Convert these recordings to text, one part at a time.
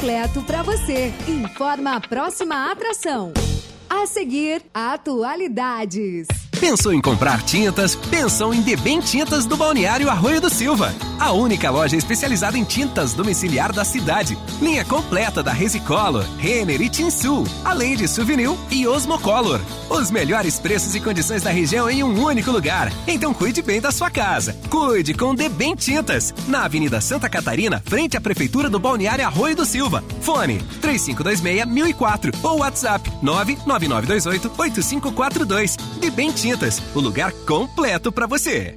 completo para você. Informa a próxima atração. A seguir, atualidades. Pensou em comprar tintas? Pensou em Debem Tintas do Balneário Arroio do Silva. A única loja especializada em tintas domiciliar da cidade. Linha completa da Resicolor, Renner e Tinsul, além de Souvenir e Osmocolor. Os melhores preços e condições da região em um único lugar. Então cuide bem da sua casa. Cuide com Debem Tintas. Na Avenida Santa Catarina, frente à Prefeitura do Balneário Arroio do Silva. Fone 3526-1004 ou WhatsApp 99928 8542. Debem Tintas Tintas, o lugar completo para você.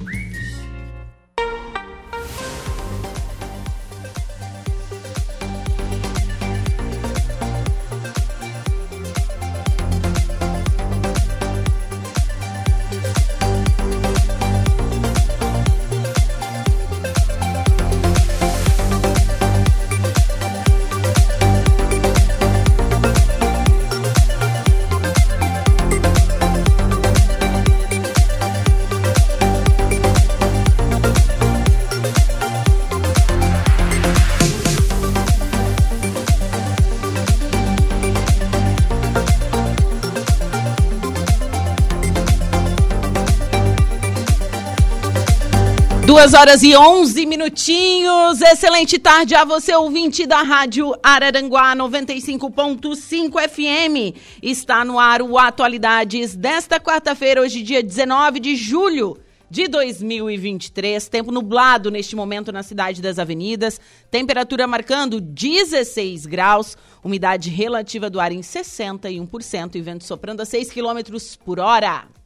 Duas horas e onze minutinhos. Excelente tarde a você, ouvinte da Rádio Araranguá 95.5 FM. Está no ar o Atualidades desta quarta-feira, hoje, dia 19 de julho de 2023. Tempo nublado neste momento na cidade das avenidas. Temperatura marcando 16 graus. Umidade relativa do ar em 61% e vento soprando a 6 quilômetros por hora.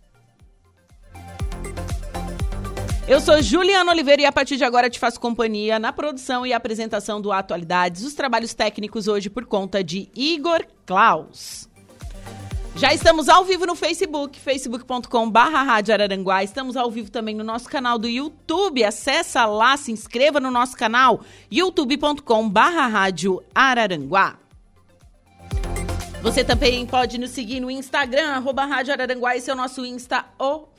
Eu sou Juliana Oliveira e a partir de agora te faço companhia na produção e apresentação do Atualidades, os trabalhos técnicos hoje por conta de Igor Klaus. Já estamos ao vivo no Facebook, facebook.com barra Estamos ao vivo também no nosso canal do YouTube. Acessa lá, se inscreva no nosso canal, youtube.com barra Araranguá. Você também pode nos seguir no Instagram, arroba Rádio Araranguá, esse é o nosso Insta oficial,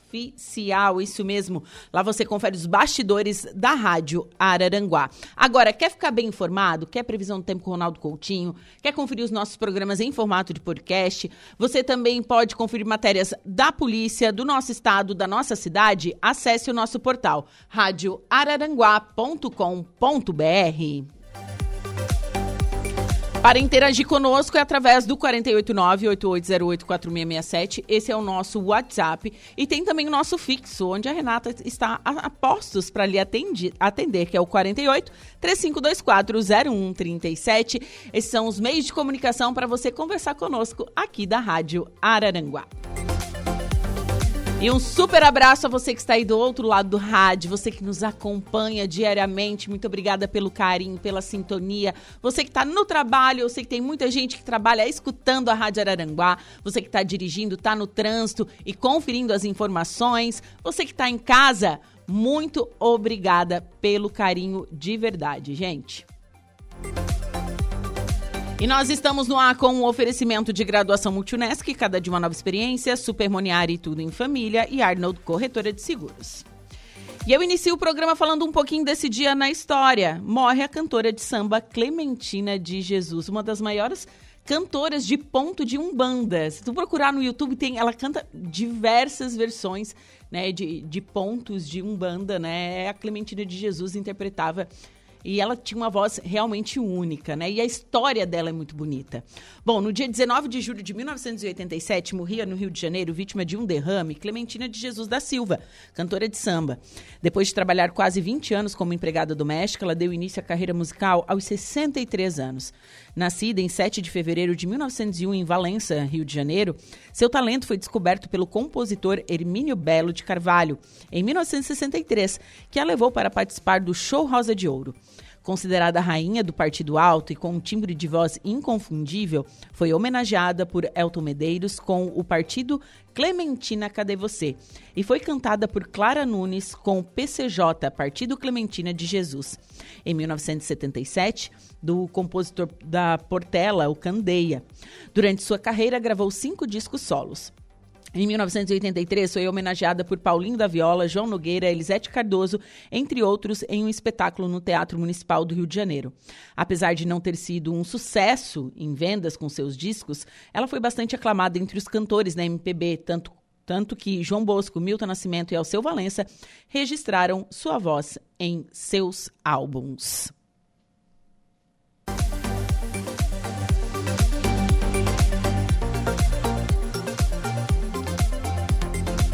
isso mesmo. Lá você confere os bastidores da Rádio Araranguá. Agora, quer ficar bem informado? Quer previsão do tempo com Ronaldo Coutinho? Quer conferir os nossos programas em formato de podcast? Você também pode conferir matérias da polícia, do nosso estado, da nossa cidade? Acesse o nosso portal radioararanguá.com.br. Para interagir conosco é através do 489-8808-4667. Esse é o nosso WhatsApp. E tem também o nosso fixo, onde a Renata está a, postos para lhe atender, atender, que é o 48 3524 0137. Esses são os meios de comunicação para você conversar conosco aqui da Rádio Araranguá. E um super abraço a você que está aí do outro lado do rádio, você que nos acompanha diariamente. Muito obrigada pelo carinho, pela sintonia. Você que está no trabalho, eu sei que tem muita gente que trabalha escutando a Rádio Araranguá. Você que está dirigindo, está no trânsito e conferindo as informações. Você que está em casa, muito obrigada pelo carinho de verdade, gente. E nós estamos no ar com um oferecimento de graduação Multunesc, cada de uma nova experiência, Supermoniari Tudo em Família e Arnold Corretora de Seguros. E eu inicio o programa falando um pouquinho desse dia na história. Morre a cantora de samba Clementina de Jesus, uma das maiores cantoras de ponto de umbanda. Se tu procurar no YouTube, tem, ela canta diversas versões né, de, de pontos de umbanda, né? A Clementina de Jesus interpretava e ela tinha uma voz realmente única, né? E a história dela é muito bonita. Bom, no dia 19 de julho de 1987, morria no Rio de Janeiro, vítima de um derrame, Clementina de Jesus da Silva, cantora de samba. Depois de trabalhar quase 20 anos como empregada doméstica, ela deu início à carreira musical aos 63 anos. Nascida em 7 de fevereiro de 1901 em Valença, Rio de Janeiro, seu talento foi descoberto pelo compositor Hermínio Belo de Carvalho, em 1963, que a levou para participar do Show Rosa de Ouro. Considerada rainha do Partido Alto e com um timbre de voz inconfundível, foi homenageada por Elton Medeiros com o partido Clementina Cadê Você? E foi cantada por Clara Nunes com o PCJ, Partido Clementina de Jesus. Em 1977, do compositor da Portela, o Candeia. Durante sua carreira, gravou cinco discos solos. Em 1983, foi homenageada por Paulinho da Viola, João Nogueira, Elisete Cardoso, entre outros, em um espetáculo no Teatro Municipal do Rio de Janeiro. Apesar de não ter sido um sucesso em vendas com seus discos, ela foi bastante aclamada entre os cantores da MPB, tanto, tanto que João Bosco, Milton Nascimento e Alceu Valença registraram sua voz em seus álbuns.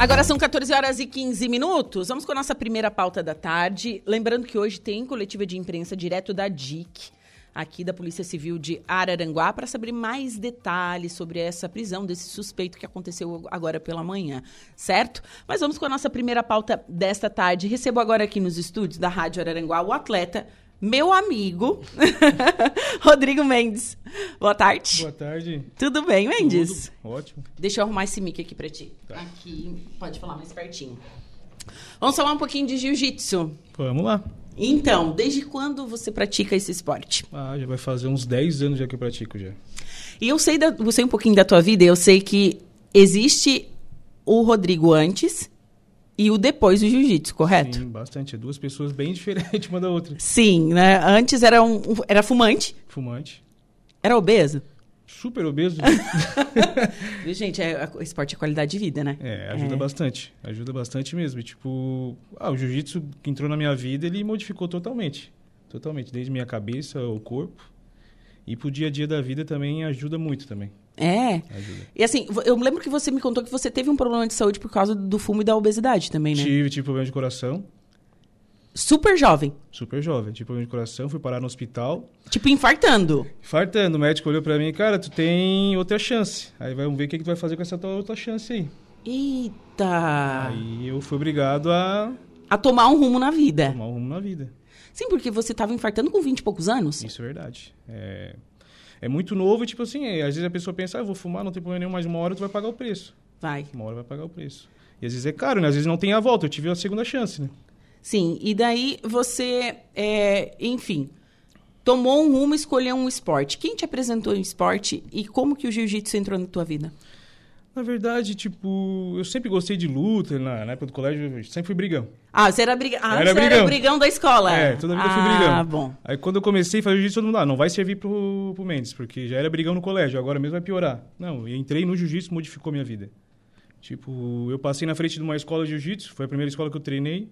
Agora são 14 horas e 15 minutos. Vamos com a nossa primeira pauta da tarde. Lembrando que hoje tem coletiva de imprensa direto da DIC, aqui da Polícia Civil de Araranguá, para saber mais detalhes sobre essa prisão desse suspeito que aconteceu agora pela manhã, certo? Mas vamos com a nossa primeira pauta desta tarde. Recebo agora aqui nos estúdios da Rádio Araranguá o atleta meu amigo, Rodrigo Mendes. Boa tarde. Boa tarde. Tudo bem, Mendes? Tudo ótimo. Deixa eu arrumar esse mic aqui pra ti. Tá. Aqui, pode falar mais pertinho. Vamos falar um pouquinho de jiu-jitsu. Vamos lá. Então, desde quando você pratica esse esporte? Ah, já vai fazer uns 10 anos já que eu pratico já. E eu sei, da, eu sei um pouquinho da tua vida, eu sei que existe o Rodrigo antes e o depois do jiu-jitsu, correto? Sim, bastante. É duas pessoas bem diferentes uma da outra. Sim, né? Antes era um era fumante. Fumante. Era obeso. Super obeso. Gente, é, esporte é qualidade de vida, né? É, ajuda é. bastante. Ajuda bastante mesmo. E, tipo, ah, o jiu-jitsu que entrou na minha vida, ele modificou totalmente. Totalmente. Desde minha cabeça, o corpo. E pro dia a dia da vida também ajuda muito também. É. Ajuda. E assim, eu lembro que você me contou que você teve um problema de saúde por causa do fumo e da obesidade também, né? Tive, tive problema de coração. Super jovem. Super jovem. Tive problema de coração, fui parar no hospital. Tipo, infartando. Infartando. O médico olhou pra mim, cara, tu tem outra chance. Aí vamos ver o que, que tu vai fazer com essa tua outra chance aí. Eita! Aí eu fui obrigado a... A tomar um rumo na vida. Tomar um rumo na vida. Sim, porque você estava infartando com 20 e poucos anos? Isso é verdade. É é muito novo e, tipo assim, é, às vezes a pessoa pensa, ah, eu vou fumar, não tem problema nenhum, mas uma hora tu vai pagar o preço. Vai. Uma hora vai pagar o preço. E às vezes é caro, né? Às vezes não tem a volta. Eu tive a segunda chance, né? Sim, e daí você, é, enfim, tomou um rumo, escolheu um esporte. Quem te apresentou o esporte e como que o jiu-jitsu entrou na tua vida? Na verdade, tipo, eu sempre gostei de luta, na, na época do colégio, eu sempre fui brigão. Ah, você era, briga... ah, era, você brigão. era brigão da escola. É, toda vida ah, fui brigão. Ah, bom. Aí quando eu comecei a fazer jiu-jitsu, todo mundo, ah, não vai servir pro, pro Mendes, porque já era brigão no colégio, agora mesmo vai piorar. Não, eu entrei no jiu-jitsu, modificou minha vida. Tipo, eu passei na frente de uma escola de jiu-jitsu, foi a primeira escola que eu treinei.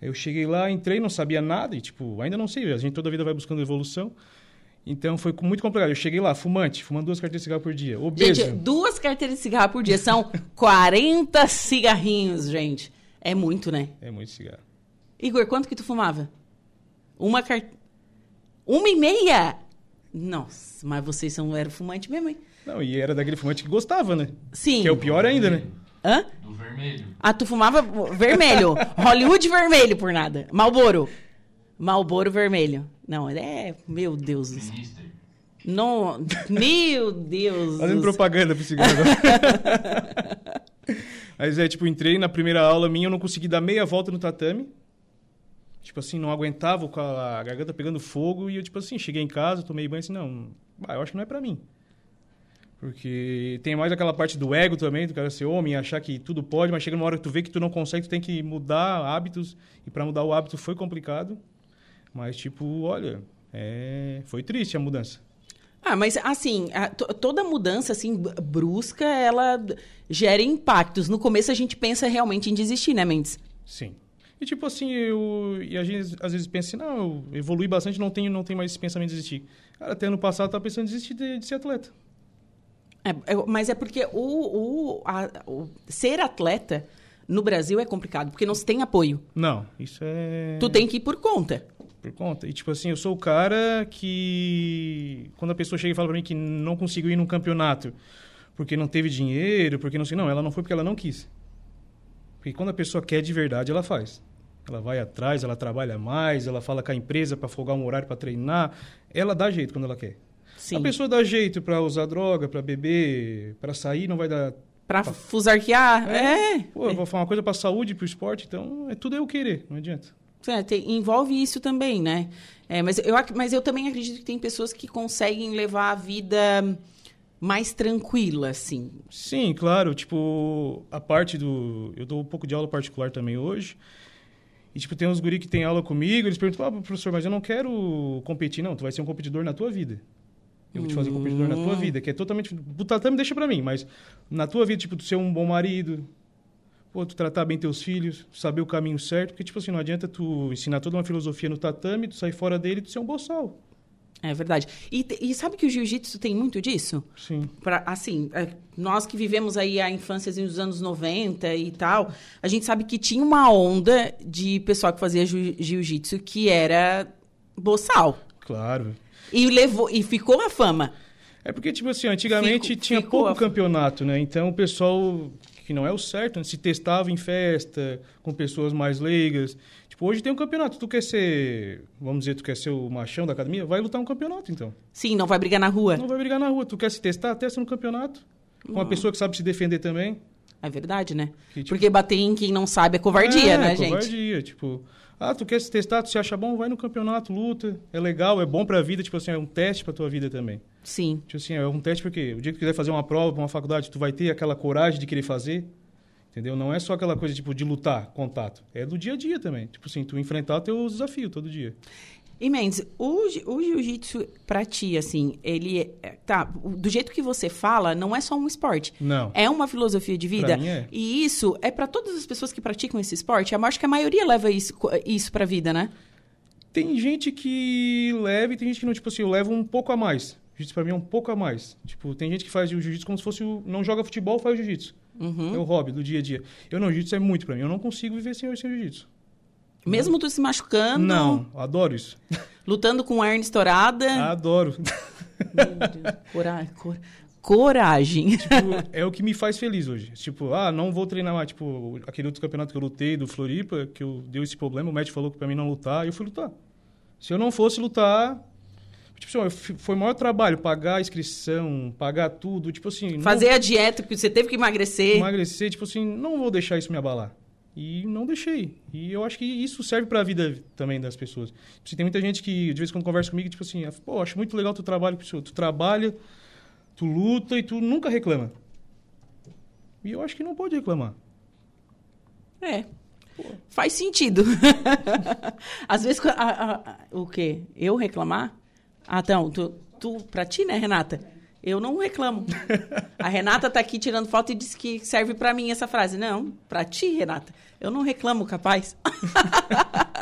Eu cheguei lá, entrei, não sabia nada, e tipo, ainda não sei, a gente toda a vida vai buscando evolução. Então foi muito complicado. Eu cheguei lá, fumante, fumando duas carteiras de cigarro por dia. Obeso. Gente, duas carteiras de cigarro por dia são 40 cigarrinhos, gente. É muito, né? É muito cigarro. Igor, quanto que tu fumava? Uma carteira. Uma e meia? Nossa, mas vocês são, eram fumante mesmo, hein? Não, e era daquele fumante que gostava, né? Sim. Que é o pior ainda, né? Hã? Do vermelho. Ah, tu fumava vermelho. Hollywood vermelho por nada. Malboro. Malboro vermelho. Não, é. Meu Deus. Não, meu Deus. Fazendo propaganda pro cigarro. Mas é, tipo, entrei na primeira aula minha, eu não consegui dar meia volta no tatame. Tipo assim, não aguentava com a garganta pegando fogo. E eu, tipo assim, cheguei em casa, tomei banho e assim, não, eu acho que não é pra mim. Porque tem mais aquela parte do ego também, do cara ser homem, achar que tudo pode, mas chega uma hora que tu vê que tu não consegue, tu tem que mudar hábitos. E para mudar o hábito foi complicado. Mas, tipo, olha, é... foi triste a mudança. Ah, mas assim, a, toda mudança assim brusca, ela gera impactos. No começo a gente pensa realmente em desistir, né, Mendes? Sim. E tipo assim, eu e a gente às vezes pensa assim, não, eu evolui bastante, não tenho, não tenho mais esse pensamento de desistir. Cara, até ano passado eu tava pensando em desistir de, de ser atleta. É, é, mas é porque o, o, a, o ser atleta no Brasil é complicado, porque não se tem apoio. Não, isso é. Tu tem que ir por conta por conta. E, tipo assim, eu sou o cara que. Quando a pessoa chega e fala pra mim que não conseguiu ir num campeonato porque não teve dinheiro, porque não sei. Não, ela não foi porque ela não quis. Porque quando a pessoa quer de verdade, ela faz. Ela vai atrás, ela trabalha mais, ela fala com a empresa para folgar um horário para treinar. Ela dá jeito quando ela quer. Sim. A pessoa dá jeito para usar droga, para beber, para sair, não vai dar. Pra fusarquear, é. Pô, eu vou falar uma coisa para saúde, para o esporte, então é tudo eu querer, não adianta. É, tem- envolve isso também, né? É, mas, eu, mas eu também acredito que tem pessoas que conseguem levar a vida mais tranquila, assim. Sim, claro. Tipo, a parte do. Eu dou um pouco de aula particular também hoje. E, tipo, tem uns guri que tem aula comigo, eles perguntam, ah, professor, mas eu não quero competir. Não, tu vai ser um competidor na tua vida. Eu vou te fazer competidor na tua vida, que é totalmente... O tatame deixa pra mim, mas na tua vida, tipo, tu ser um bom marido, pô, tu tratar bem teus filhos, saber o caminho certo, porque, tipo assim, não adianta tu ensinar toda uma filosofia no tatame, tu sair fora dele e tu ser um boçal. É verdade. E, e sabe que o jiu-jitsu tem muito disso? Sim. Pra, assim, é, nós que vivemos aí a infância assim, dos anos 90 e tal, a gente sabe que tinha uma onda de pessoal que fazia jiu- jiu-jitsu que era boçal. Claro. E levou e ficou a fama. É porque, tipo assim, antigamente Fico- tinha pouco a- campeonato, né? Então o pessoal, que não é o certo, né? se testava em festa, com pessoas mais leigas. Tipo, hoje tem um campeonato. Tu quer ser, vamos dizer, tu quer ser o machão da academia? Vai lutar um campeonato, então. Sim, não vai brigar na rua. Não vai brigar na rua. Tu quer se testar? Testa no campeonato. Com uma pessoa que sabe se defender também. É verdade, né? Que, tipo- Porque bater em quem não sabe é covardia, é, né, gente? covardia. Tipo, ah, tu quer se testar, tu se acha bom, vai no campeonato, luta. É legal, é bom pra vida. Tipo assim, é um teste pra tua vida também. Sim. Tipo assim, é um teste porque o dia que tu quiser fazer uma prova pra uma faculdade, tu vai ter aquela coragem de querer fazer. Entendeu? Não é só aquela coisa, tipo, de lutar, contato. É do dia a dia também. Tipo assim, tu enfrentar teus desafios todo dia. E Mendes, o, o jiu-jitsu pra ti, assim, ele é, tá, o- do jeito que você fala, não é só um esporte. Não. É uma filosofia de vida. É. E isso é pra todas as pessoas que praticam esse esporte. Eu acho que a maioria leva isso, isso pra vida, né? Tem gente que leva e tem gente que não. Tipo assim, eu levo um pouco a mais. Jiu-jitsu pra mim é um pouco a mais. Tipo, tem gente que faz o jiu-jitsu como se fosse o... Não joga futebol, faz jiu-jitsu. Uhum. É o hobby do dia a dia. Eu não, jiu-jitsu é muito pra mim. Eu não consigo viver sem, sem jiu-jitsu. Mesmo tu se machucando, Não, adoro isso. lutando com hernia estourada. adoro. Meu Deus, cora- cor- coragem. tipo, é o que me faz feliz hoje. Tipo, ah, não vou treinar mais. Tipo, aquele outro campeonato que eu lutei do Floripa, que eu deu esse problema, o médico falou que pra mim não lutar, eu fui lutar. Se eu não fosse lutar, tipo assim, foi o maior trabalho, pagar a inscrição, pagar tudo, tipo assim, não- Fazer a dieta, porque você teve que emagrecer. emagrecer, tipo assim, não vou deixar isso me abalar. E não deixei. E eu acho que isso serve pra vida também das pessoas. Assim, tem muita gente que, de vez em quando conversa comigo, tipo assim, pô, acho muito legal o teu trabalho. Tu trabalha, tu luta e tu nunca reclama. E eu acho que não pode reclamar. É. Faz sentido. Às vezes, a- a- a- o quê? Eu reclamar? Ah, então, tu, tu, pra ti, né, Renata? Eu não reclamo. A Renata tá aqui tirando foto e disse que serve pra mim essa frase. Não, pra ti, Renata. Eu não reclamo, capaz.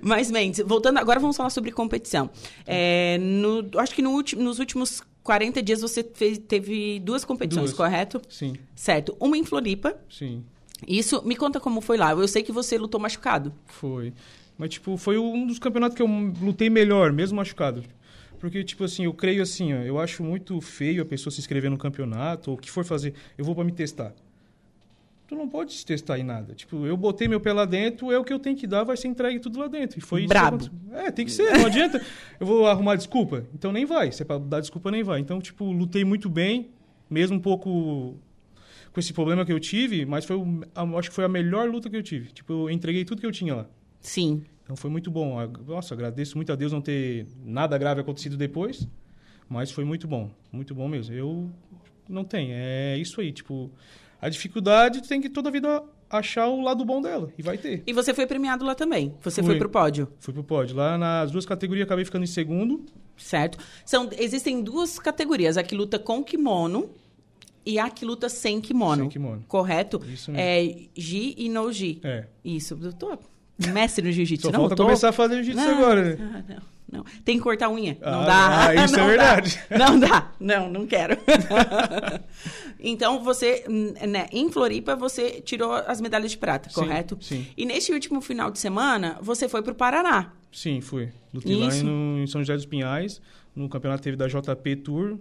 Mas, Mendes, voltando, agora vamos falar sobre competição. É, no, acho que no ulti- nos últimos 40 dias você fez- teve duas competições, Duas. correto? Sim, Certo. Uma em Floripa, sim, isso, me conta como foi lá. Eu sei que você lutou machucado. foi. Mas, tipo, foi um dos campeonatos que eu lutei melhor, mesmo machucado. Porque, tipo assim, eu creio assim, ó, eu acho muito feio a pessoa se inscrever no campeonato, ou o que for fazer, eu vou pra me testar. Tu não pode se testar em nada. Tipo, eu botei meu pé lá dentro, é o que eu tenho que dar, vai ser entregue tudo lá dentro. E foi isso Brabo. aconteceu. É, tem que ser, não adianta. Eu vou arrumar desculpa? Então nem vai. Se é pra dar desculpa, nem vai. Então, tipo, lutei muito bem, mesmo um pouco com esse problema que eu tive, mas foi, acho que foi a melhor luta que eu tive. Tipo, eu entreguei tudo que eu tinha lá. Sim. Então foi muito bom. Nossa, agradeço muito a Deus não ter nada grave acontecido depois, mas foi muito bom, muito bom mesmo. Eu não tenho, é isso aí, tipo, a dificuldade tem que toda a vida achar o lado bom dela e vai ter. E você foi premiado lá também. Você Fui. foi pro pódio, Fui pro pódio. Lá nas duas categorias acabei ficando em segundo. certo? São, existem duas categorias. A que luta com kimono e a que luta sem kimono. Sem kimono. Correto? Isso mesmo. É Gi e no Gi. É. Isso. Tô mestre no jiu-jitsu. Não falta tô... começar a fazer jiu-jitsu Não, agora, né? ah, não, não. Tem que cortar a unha. não Ah, dá. ah, isso é Não dá. verdade. Não dá. Não, não quero. então, você, né, em Floripa, você tirou as medalhas de prata, Sim, correto? sim. E neste último final de semana, você foi pro Paraná. Sim, fui. Lutei lá em, em São José dos Pinhais, no campeonato teve da JP Tour.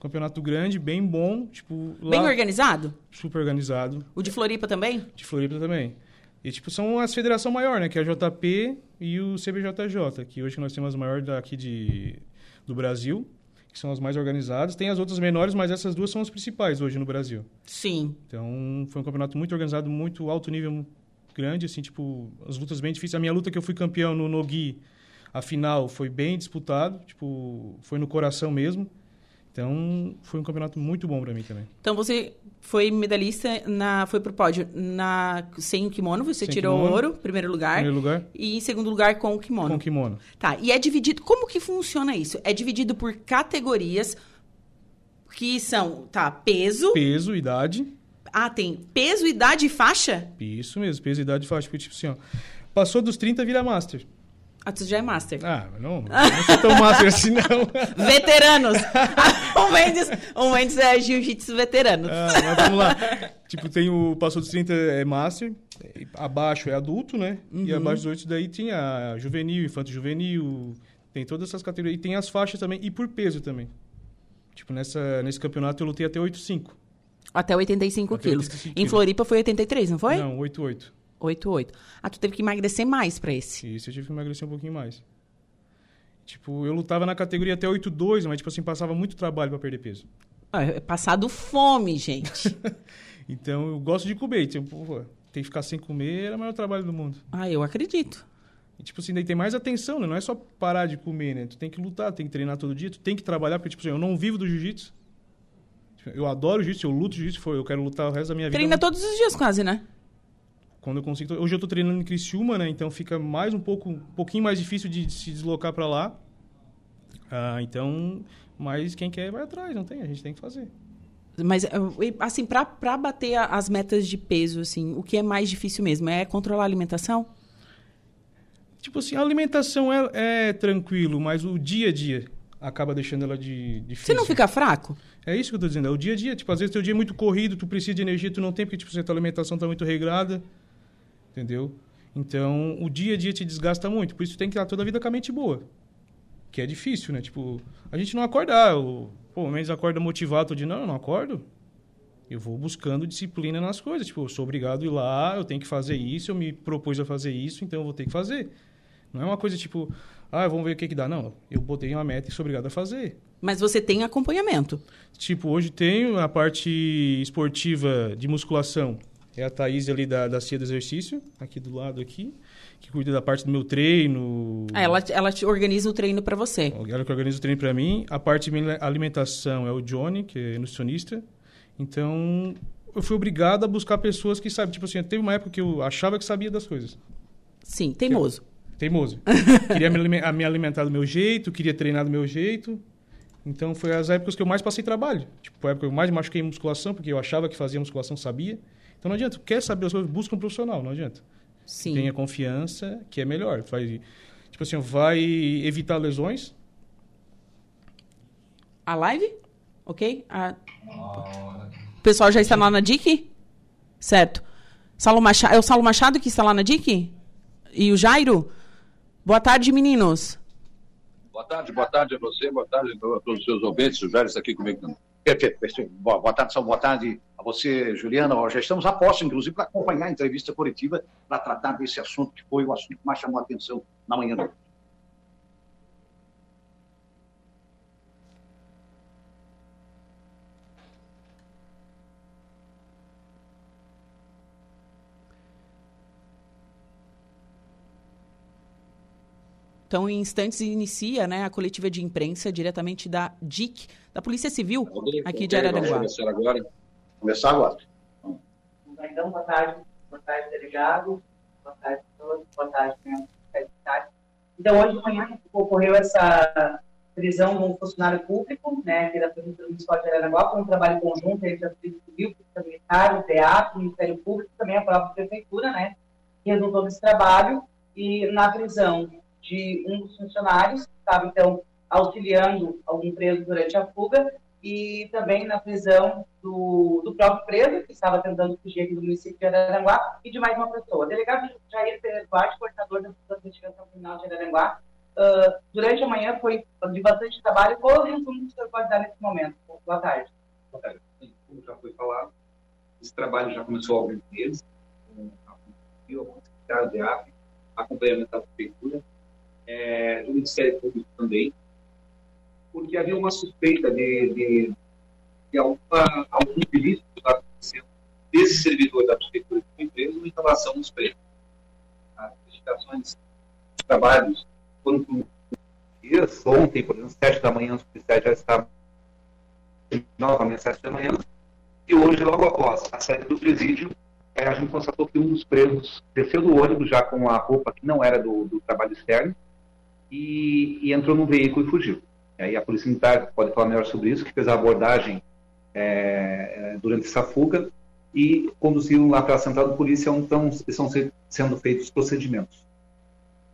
Campeonato grande, bem bom, tipo, lá Bem organizado? super organizado. O de Floripa também? De Floripa também. E, tipo, são as federação maior, né? Que é a JP e o CBJJ, que hoje nós temos a maior daqui de, do Brasil, que são as mais organizadas. Tem as outras menores, mas essas duas são as principais hoje no Brasil. Sim. Então, foi um campeonato muito organizado, muito alto nível, grande, assim, tipo, as lutas bem difíceis. A minha luta que eu fui campeão no Nogi, a final, foi bem disputado, tipo, foi no coração mesmo. Então, foi um campeonato muito bom para mim também. Então você foi medalhista na foi pro pódio na sem o kimono, você Sem tirou kimono. ouro, primeiro lugar, Primeiro lugar, e em segundo lugar com o kimono. com kimono. Tá, e é dividido, como que funciona isso? É dividido por categorias que são, tá, peso, Peso, idade, ah, tem peso, idade e faixa? isso mesmo, peso, idade, faixa, porque, tipo assim, ó, passou dos 30, vira master. Ah, tu já é master. Ah, não, não sou tão master assim, não. Veteranos! o, Mendes, o Mendes é jiu-jitsu veteranos. Ah, mas vamos lá. Tipo, tem o passou dos 30 é master, e abaixo é adulto, né? E Uhum. abaixo dos 8 daí tem a juvenil, infanto juvenil, tem todas essas categorias. E tem as faixas também, e por peso também. Tipo, nessa, nesse campeonato eu lutei até 8,5. Até 85 Até quilos. 85 Em. Floripa foi 83, não foi? Não, 8,8. 88. Ah, tu teve que emagrecer mais pra esse. Isso eu tive que emagrecer um pouquinho mais. Tipo, eu lutava na categoria até 8,2, mas, tipo assim, passava muito trabalho pra perder peso. Ah, é passado fome, gente. Então, eu gosto de comer. Tipo, pô, tem que ficar sem comer era o maior trabalho do mundo. ah, eu acredito. E, tipo assim, daí tem mais atenção, né? Não é só parar de comer, né? Tu tem que lutar, tem que treinar todo dia, tu tem que trabalhar, porque, tipo assim, eu não vivo do jiu-jitsu. Tipo, Eu adoro jiu-jitsu, eu luto jiu-jitsu, eu quero lutar o resto da minha vida. Treina todos os dias quase, né? Quando eu consigo. Hoje eu tô treinando em Criciúma, né? Então fica mais um pouco, um pouquinho mais difícil de se deslocar pra lá. Ah, então, mas quem quer vai atrás, não tem, a gente tem que fazer. Mas, eu- e, assim, pra bater as metas de peso, assim, o que é mais difícil mesmo? É controlar a alimentação? Tipo assim, a alimentação é, é tranquilo, mas o dia a dia acaba deixando ela de difícil. Você não fica fraco? É isso que eu tô dizendo, é o dia a dia. Tipo, às vezes teu dia é muito corrido, tu precisa de energia, tu não tem, porque, tipo, tua alimentação tá muito regrada, entendeu? Então, o dia a dia te desgasta muito, por isso tem que estar toda a vida com a mente boa. Que é difícil, né? Tipo, a gente não acorda, ah, o, pô, menos acorda motivado, todo dia, não, eu não acordo. Eu vou buscando disciplina nas coisas, tipo, eu sou obrigado a ir lá, eu tenho que fazer isso, eu me propus a fazer isso, então eu vou ter que fazer. Não é uma coisa tipo, ah, vamos ver o que que dá. Não, eu botei uma meta e sou obrigado a fazer. Mas você tem acompanhamento. Tipo, hoje tenho a parte esportiva de musculação. É a Thaís ali da, da Cia do Exercício, aqui do lado aqui, que cuida da parte do meu treino. Ah, ela, ela te organiza o treino pra você. Ela que organiza o treino para mim. A parte de alimentação é o Johnny, que é nutricionista. Então, eu fui obrigado a buscar pessoas que sabem. Tipo assim, teve uma época que eu achava que sabia das coisas. Sim, teimoso. Teimoso. queria me alimentar do meu jeito, queria treinar do meu jeito. Então, foi as épocas que eu mais passei trabalho. Tipo, a época que eu mais machuquei musculação, porque eu achava que fazia musculação, sabia. Então, não adianta. Quer saber as coisas, busca um profissional, não adianta. Sim. Tenha confiança, que é melhor. Vai, tipo assim, vai evitar lesões. A live? Ok? A- O pessoal já está lá na DIC? Certo. Saulo Machado, é o Saulo Machado que está lá na DIC? E o Jairo? Boa tarde, meninos. Boa tarde, boa tarde a você, boa tarde a todos os seus ouvintes. O Jair está aqui comigo também. Perfeito, perfeito. Boa, boa tarde, boa tarde a você, Juliana. Já estamos a posto, inclusive, para acompanhar a entrevista coletiva para tratar desse assunto que foi o assunto que mais chamou a atenção na manhã de Então, em instantes, inicia né, a coletiva de imprensa diretamente da DIC, da Polícia Civil, aqui de Ok, Vamos Araranguá. começar agora. Começar agora. Então, boa tarde, boa tarde, delegado, boa tarde a todos, boa tarde, membros da cidade. Então, hoje de manhã ocorreu essa prisão de um funcionário público, né, que era Polícia Municipal de Aranaguá, foi um trabalho conjunto entre a Polícia Civil, Polícia Militar, o DEAP, o Ministério Público, também a própria Prefeitura, né, que resultou desse trabalho, e na prisão de um dos funcionários, que estava, então, auxiliando algum preso durante a fuga, e também na prisão do, do próprio preso, que estava tentando fugir aqui do município de Araranguá, e de mais uma pessoa. O delegado Jair Pereira Duarte, coordenador da investigação criminal de Araranguá, ah, durante a manhã foi de bastante trabalho. Qual é o resumo que o senhor pode dar nesse momento? Boa tarde. Boa tarde. Como já foi falado, esse trabalho já começou há alguns meses, com a secretários de AF, acompanhamento da Prefeitura, é, do Ministério Público também, porque havia uma suspeita de, de, de alguma, algum ilícito acontecendo desse servidor da Prefeitura que foi preso em relação aos preços. As investigações, os trabalhos foram dias, ontem, por exemplo, sete da manhã, os policiais já estavam novamente sete da manhã, e hoje, logo após a saída do presídio, é, a gente constatou que um dos presos desceu do ônibus já com a roupa que não era do, do trabalho externo e, e, entrou no veículo e fugiu. E aí a Polícia Militar pode falar melhor sobre isso, que fez a abordagem é, durante essa fuga e conduziram lá para a central de polícia onde estão, estão sendo feitos os procedimentos.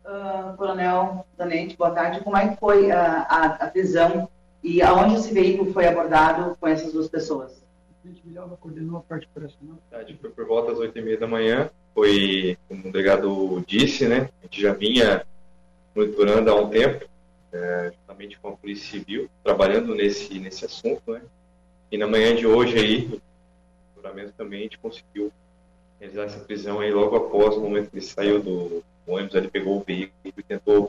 Uh, Coronel Danente, boa tarde. Como é que foi a, a, a prisão e aonde esse veículo foi abordado com essas duas pessoas? Presidente Vilhava coordenou a parte operacional. Foi por volta das 8h30 da manhã. Foi, como o delegado disse, né? A gente já vinha monitorando há um tempo, é, justamente com a Polícia Civil, trabalhando nesse, nesse assunto, né? E na manhã de hoje aí, no também, a gente conseguiu realizar essa prisão aí logo após o momento que ele saiu do ônibus, ele pegou o veículo e tentou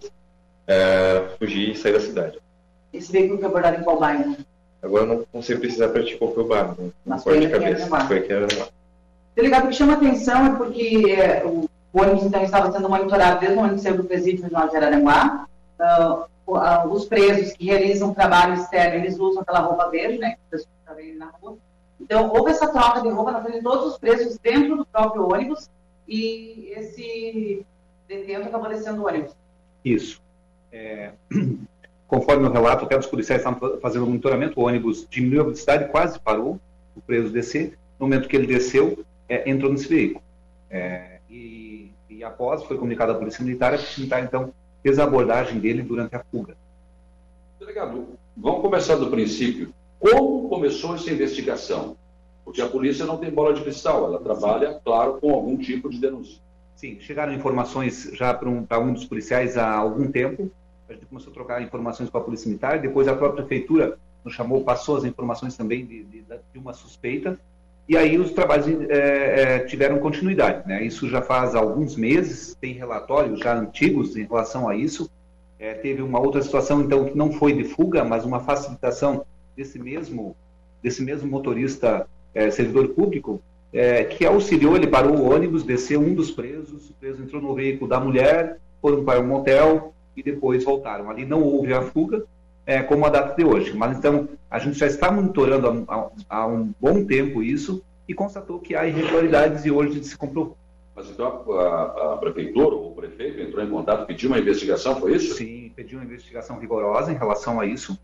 é, fugir e sair da cidade. Esse veículo foi abordado em qual bairro? Agora não, não sei precisar para ti qual foi o bairro. Não, Mas foi de cabeça. Foi aqui era Delegado, o que chama atenção é porque é, o ônibus então estava sendo monitorado desde o saiu do presídio no de Araranguá. Uh, uh, os presos que realizam trabalho externo, eles usam aquela roupa verde, né, que o está vendo na rua. Então, houve essa troca de roupa na frente de todos os presos dentro do próprio ônibus e esse detento acabou descendo o ônibus. Isso. É, conforme o relato, até os policiais estavam fazendo monitoramento, o ônibus diminuiu a velocidade, quase parou, o preso descer. No momento que ele desceu, é, entrou nesse veículo. É, e, e, após, foi comunicado à Polícia Militar, a Polícia Militar, então, fez a abordagem dele durante a fuga. Delegado, vamos começar do princípio. Como começou essa investigação? Porque a polícia não tem bola de cristal, ela trabalha, claro, com algum tipo de denúncia. Sim, chegaram informações já para um, um dos policiais há algum tempo. A gente começou a trocar informações com a Polícia Militar, depois a própria prefeitura nos chamou, passou as informações também de, de, de uma suspeita, e aí os trabalhos é, tiveram continuidade. Né? Isso já faz alguns meses, tem relatórios já antigos em relação a isso. É, teve uma outra situação, então, que não foi de fuga, mas uma facilitação desse mesmo, desse mesmo motorista é, servidor público, é, que auxiliou, ele parou o ônibus, desceu um dos presos, o preso entrou no veículo da mulher, foram para um motel e depois voltaram. Ali não houve a fuga, é, como a data de hoje. Mas então, a gente já está monitorando há, há, um bom tempo isso e constatou que há irregularidades e hoje se comprovou. Mas então a, a, prefeitura ou o prefeito entrou em contato, pediu uma investigação, foi isso? Sim, pediu uma investigação rigorosa em relação a isso.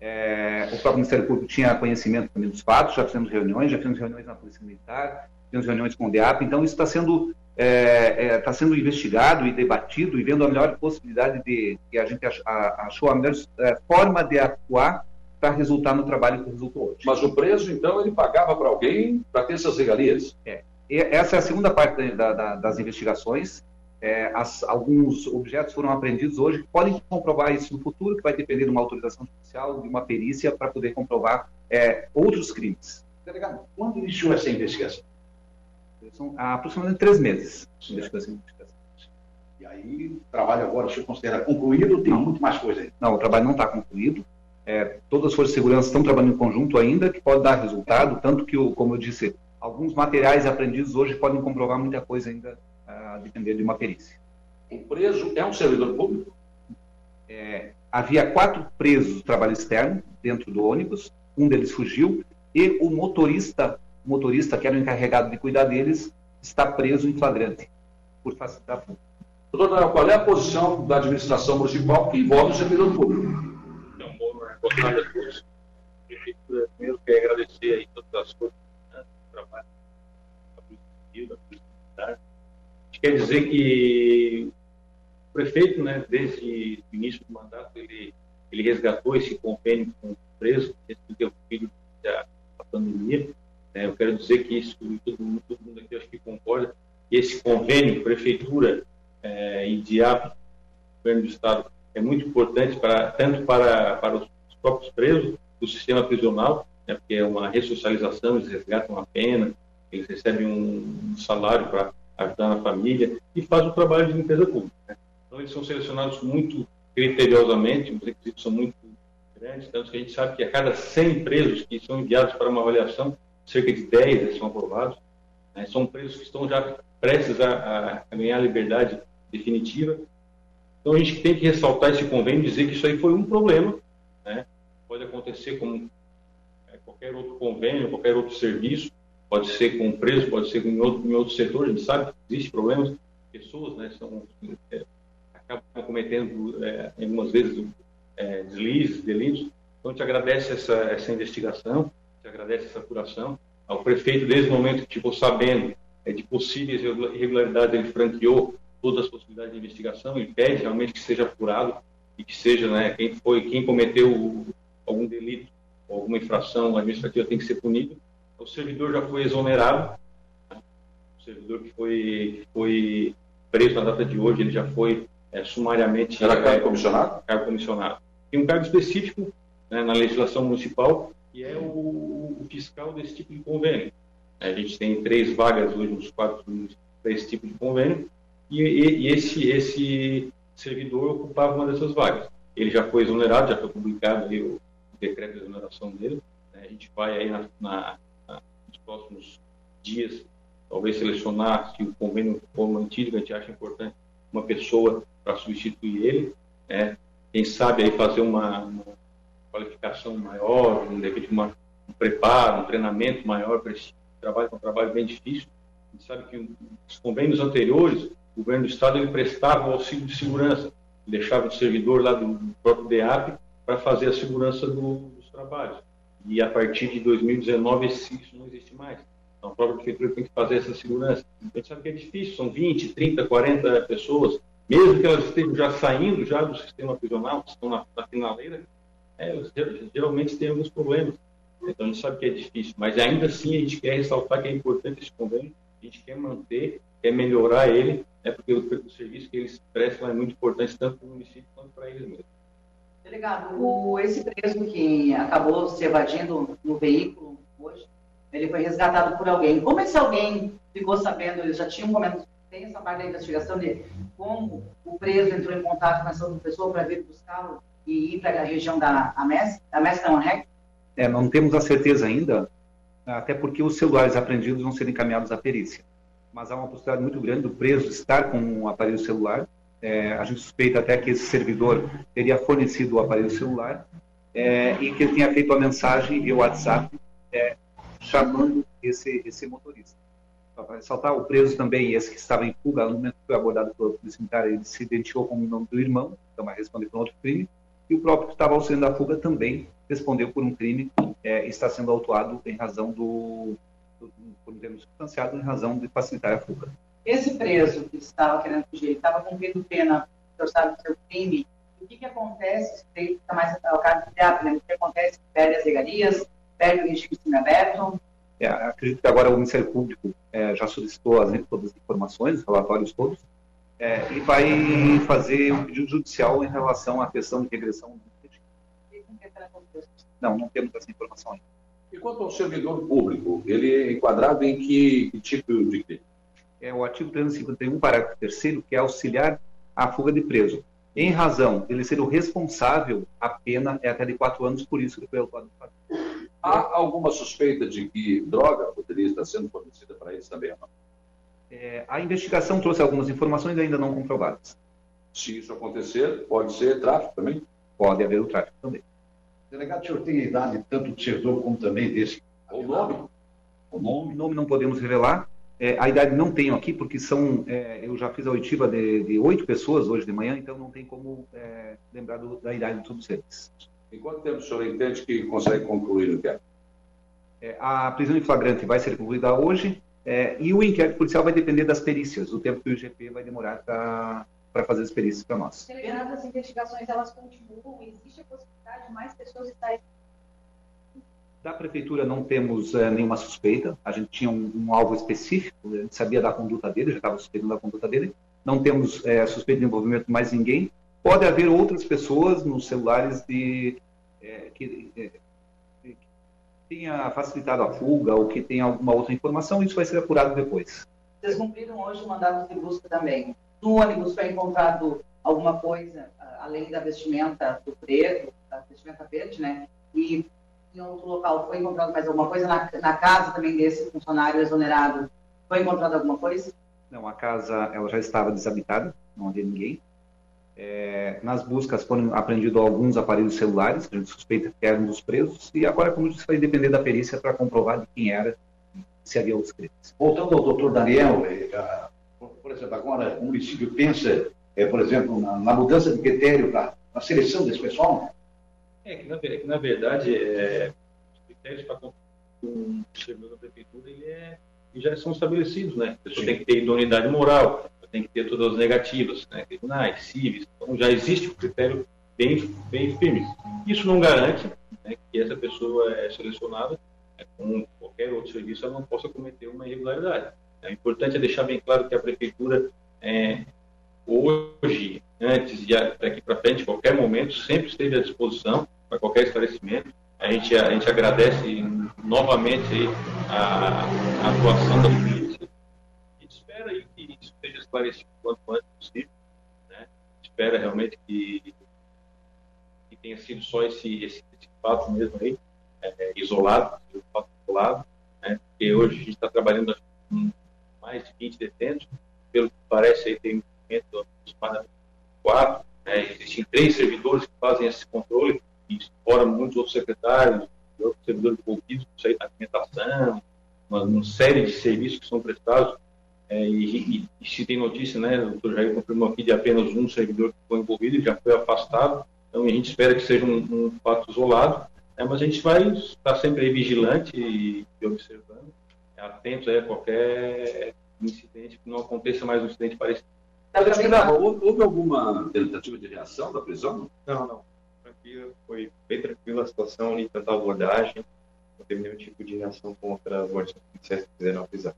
É, o próprio Ministério Público tinha conhecimento também dos fatos, já fizemos reuniões, já fizemos reuniões na Polícia Militar, fizemos reuniões com o DEAP, então isso está sendo, é, é, tá sendo investigado e debatido e vendo a melhor possibilidade de, que a gente achou a melhor é, forma de atuar para resultar no trabalho que resultou hoje. Mas o preso, então, ele pagava para alguém para ter essas regalias? É. E essa é a segunda parte da, da, das investigações. É, as, alguns objetos foram apreendidos hoje que podem comprovar isso no futuro, que vai depender de uma autorização judicial, de uma perícia para poder comprovar é, outros crimes. Delegado, quando iniciou essa investigação? São aproximadamente três meses. Investigação. E aí, o trabalho agora, senhor considera concluído ou tem muito mais coisa aí? Não, o trabalho não está concluído. É, todas as forças de segurança estão trabalhando em conjunto ainda, que pode dar resultado, tanto que, como eu disse, alguns materiais aprendidos hoje podem comprovar muita coisa ainda a depender de uma perícia. O preso é um servidor público? É, havia quatro presos do trabalho externo dentro do ônibus, um deles fugiu, e o motorista, o motorista que era o encarregado de cuidar deles, está preso em flagrante, por facilitar a fuga. Doutor, qual é a posição da administração municipal que envolve o servidor público? Então, boa tarde a todos. Primeiro, quero agradecer aí todas as coisas né, do trabalho da Polícia Civil, da Polícia Militar, quer dizer que o prefeito, né, desde o início do mandato, ele, ele resgatou esse convênio com o preso, interrompido da, da pandemia. É, eu quero dizer que isso, todo mundo, todo mundo aqui acho que concorda, que esse convênio, prefeitura é, e DIAP, governo do Estado, é muito importante para, tanto para, para os próprios presos, do sistema prisional, né, porque é uma ressocialização, eles resgatam a pena, eles recebem um salário para ajudar na família e faz o trabalho de limpeza pública. Né? Então, eles são selecionados muito criteriosamente, os requisitos são muito grandes, tanto que a gente sabe que a cada 100 presos que são enviados para uma avaliação, cerca de 10 são aprovados. Né? São presos que estão já prestes a, a ganhar liberdade definitiva. Então, a gente tem que ressaltar esse convênio e dizer que isso aí foi um problema. Né? Pode acontecer com é, qualquer outro convênio, qualquer outro serviço, pode ser com preso, pode ser em outro, em outro setor, a gente sabe que existem problemas, pessoas né, são, é, acabam cometendo, é, algumas vezes, é, deslizes, delitos. Então, a gente agradece essa, essa investigação, gente agradece essa apuração. Ao prefeito, desde o momento que ficou sabendo é, de possíveis irregularidades, ele franqueou todas as possibilidades de investigação e pede realmente que seja apurado e que seja, né, quem foi, quem cometeu algum delito, alguma infração administrativa tem que ser punido o servidor já foi exonerado, o servidor que foi, que foi preso na data de hoje, ele já foi é, sumariamente... Era cargo comissionado? Cargo comissionado. Tem um cargo específico né, na legislação municipal, que é o, o, fiscal desse tipo de convênio. A gente tem três vagas hoje nos quatro para esse tipo de convênio, e, e, e, esse, esse servidor ocupava uma dessas vagas. Ele já foi exonerado, já foi publicado aí o, o decreto de exoneração dele. Né, a gente vai aí na, na nos próximos dias, talvez selecionar, se o convênio for mantido, a gente acha importante uma pessoa para substituir ele, né? quem sabe aí fazer uma, uma qualificação maior, de repente uma, um preparo, um treinamento maior para esse trabalho, que é um trabalho bem difícil. A gente sabe que os convênios anteriores, o governo do Estado ele prestava o auxílio de segurança, deixava o servidor lá do, do próprio DEAP para fazer a segurança do, dos trabalhos. E a partir de 2019 isso não existe mais. Então a própria prefeitura tem que fazer essa segurança. A gente sabe que é difícil, são 20, 30, 40 pessoas, mesmo que elas estejam já saindo já do sistema prisional, estão na, na finaleira, é, geralmente têm alguns problemas. Então a gente sabe que é difícil, mas ainda assim a gente quer ressaltar que é importante esse convênio, a gente quer manter, quer melhorar ele, né, porque o, o serviço que eles prestam é muito importante tanto para o município quanto para eles mesmos. Delegado, o, esse preso que acabou se evadindo no veículo hoje, ele foi resgatado por alguém. Como esse alguém ficou sabendo, eles já tinham comentado, tem essa parte da investigação de como o preso entrou em contato com essa pessoa para vir buscá-lo e ir para a região da AMES, da AMES não, REC? É, não temos a certeza ainda, até porque os celulares apreendidos vão ser encaminhados à perícia. Mas há uma possibilidade muito grande do preso estar com um aparelho celular é, a gente suspeita até que esse servidor teria fornecido o aparelho celular é, e que ele tenha feito a mensagem via WhatsApp é, chamando esse, esse motorista. Para ressaltar, o preso também, esse que estava em fuga, no momento que foi abordado pelo polícia militar, ele se identificou com o nome do irmão, então vai responder por um outro crime, e o próprio que estava auxiliando a fuga também respondeu por um crime é, está sendo autuado em razão do, do por um termo substanciado, em razão de facilitar a fuga. Esse preso que estava querendo fugir, estava cumprindo pena por do seu crime. O que, que acontece se ele fica mais alocado de teatro? Né? O que acontece? Perde as regalias, perde o regime semiaberto? É, acredito que agora o Ministério Público é, já solicitou as, todas as informações, os relatórios todos, é, e vai fazer um pedido judicial em relação à questão de regressão. Não, não temos essa informação ainda. E quanto ao servidor público, ele é enquadrado em que, que tipo de crime? é o artigo 351, parágrafo 3 que é auxiliar à fuga de preso. Em razão dele ser o responsável, a pena é até de quatro anos, por isso que foi autuado. Há alguma suspeita de que droga poderia estar sendo fornecida para eles também não? É, a investigação trouxe algumas informações ainda não comprovadas. Se isso acontecer, pode ser tráfico também? Pode haver o tráfico também. Delegado, o senhor tem a idade tanto do servidor como também desse? O nome? O nome, nome não podemos revelar, é, a idade não tenho aqui, porque são. É, eu já fiz a oitiva de oito pessoas hoje de manhã, então não tem como é, lembrar do, da idade de todos eles. Em quanto tempo o senhor entende que consegue concluir o inquérito? É, a prisão em flagrante vai ser concluída hoje, é, e o inquérito policial vai depender das perícias, o tempo que o IGP vai demorar para fazer as perícias para nós. Delegado, as investigações elas continuam, existe a possibilidade de mais pessoas estarem da prefeitura não temos é, nenhuma suspeita. A gente tinha um, um, alvo específico, a gente sabia da conduta dele, já estava suspeitando da conduta dele. Não temos é, suspeita de envolvimento de mais ninguém. Pode haver outras pessoas nos celulares de, é, que, que tenha facilitado a fuga ou que tenha alguma outra informação. Isso vai ser apurado depois. Vocês cumpriram hoje o mandato de busca também. No ônibus foi encontrado alguma coisa, ah, além da vestimenta do preto, da vestimenta verde, né? E em outro local foi encontrado mais alguma coisa? Na, na casa também desse funcionário exonerado, foi encontrado alguma coisa? Não, a casa ela já estava desabitada, não havia ninguém. É, nas buscas foram apreendidos alguns aparelhos celulares, a gente suspeita que eram dos presos, e agora, como eu disse, vai depender da perícia para comprovar de quem era, se havia outros crimes. Voltando ao doutor Daniel, eh, por exemplo, agora o município pensa, é, por exemplo, na, na, mudança de critério para a seleção desse pessoal? É que, na, é que, na verdade, é, os critérios para um servidor da prefeitura ele é, já são estabelecidos, né? A pessoa tem que ter idoneidade moral, tem que ter todas as negativas, né? tribunais, civis, então já existe um critério bem, bem firme. Isso não garante né, que essa pessoa é selecionada, né, como qualquer outro serviço, ela não possa cometer uma irregularidade. É importante deixar bem claro que a prefeitura, é, hoje, antes e daqui para frente, qualquer momento, sempre esteve à disposição para qualquer esclarecimento. A gente, a gente agradece novamente a, a atuação da polícia e espera aí que isso seja esclarecido o quanto antes possível. Né? Espera realmente que, que tenha sido só esse, esse, esse fato mesmo aí, é, isolado, um fato isolado, né? porque hoje a gente está trabalhando com mais de 20 detentos, pelo que parece aí tem um movimento aproximadamente quatro, né? existem três servidores que fazem esse controle, e fora muitos outros secretários, outros servidores envolvidos, isso aí, alimentação, uma, uma série de serviços que são prestados é, e, e, se tem notícia, né, o doutor Jair confirmou aqui de apenas um servidor que foi envolvido e já foi afastado, então a gente espera que seja um, um fato isolado, né, mas a gente vai estar sempre vigilante e, e observando, atento a qualquer incidente, que não aconteça mais um incidente parecido. Houve alguma tentativa de reação da prisão? Não, não. Tranquilo, foi bem tranquila a situação ali, tanta abordagem, não teve nenhum tipo de reação contra as ordens que fizeram a prisão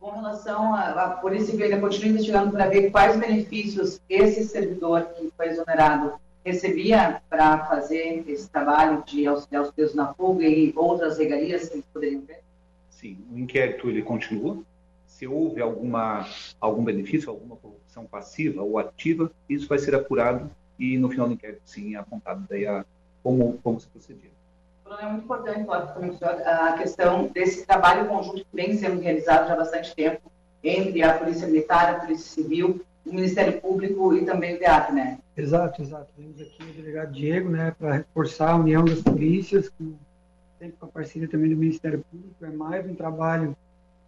com relação à Polícia Civil, ainda continua investigando para ver quais benefícios esse servidor que foi exonerado recebia para fazer esse trabalho de auxiliar os presos na fuga e outras regalias que eles poderiam ter? Sim, o inquérito ele continua. Se houve alguma, algum benefício, alguma corrupção passiva ou ativa, isso vai ser apurado e no final do inquérito, sim, é apontado daí a como, como se procedia é muito importante a questão desse trabalho conjunto que vem sendo realizado já há bastante tempo entre a Polícia Militar, a Polícia Civil, o Ministério Público e também o DEAC, né? Exato, exato. Temos aqui o delegado Diego, né, para reforçar a união das polícias, com, com a parceria também do Ministério Público. É mais um trabalho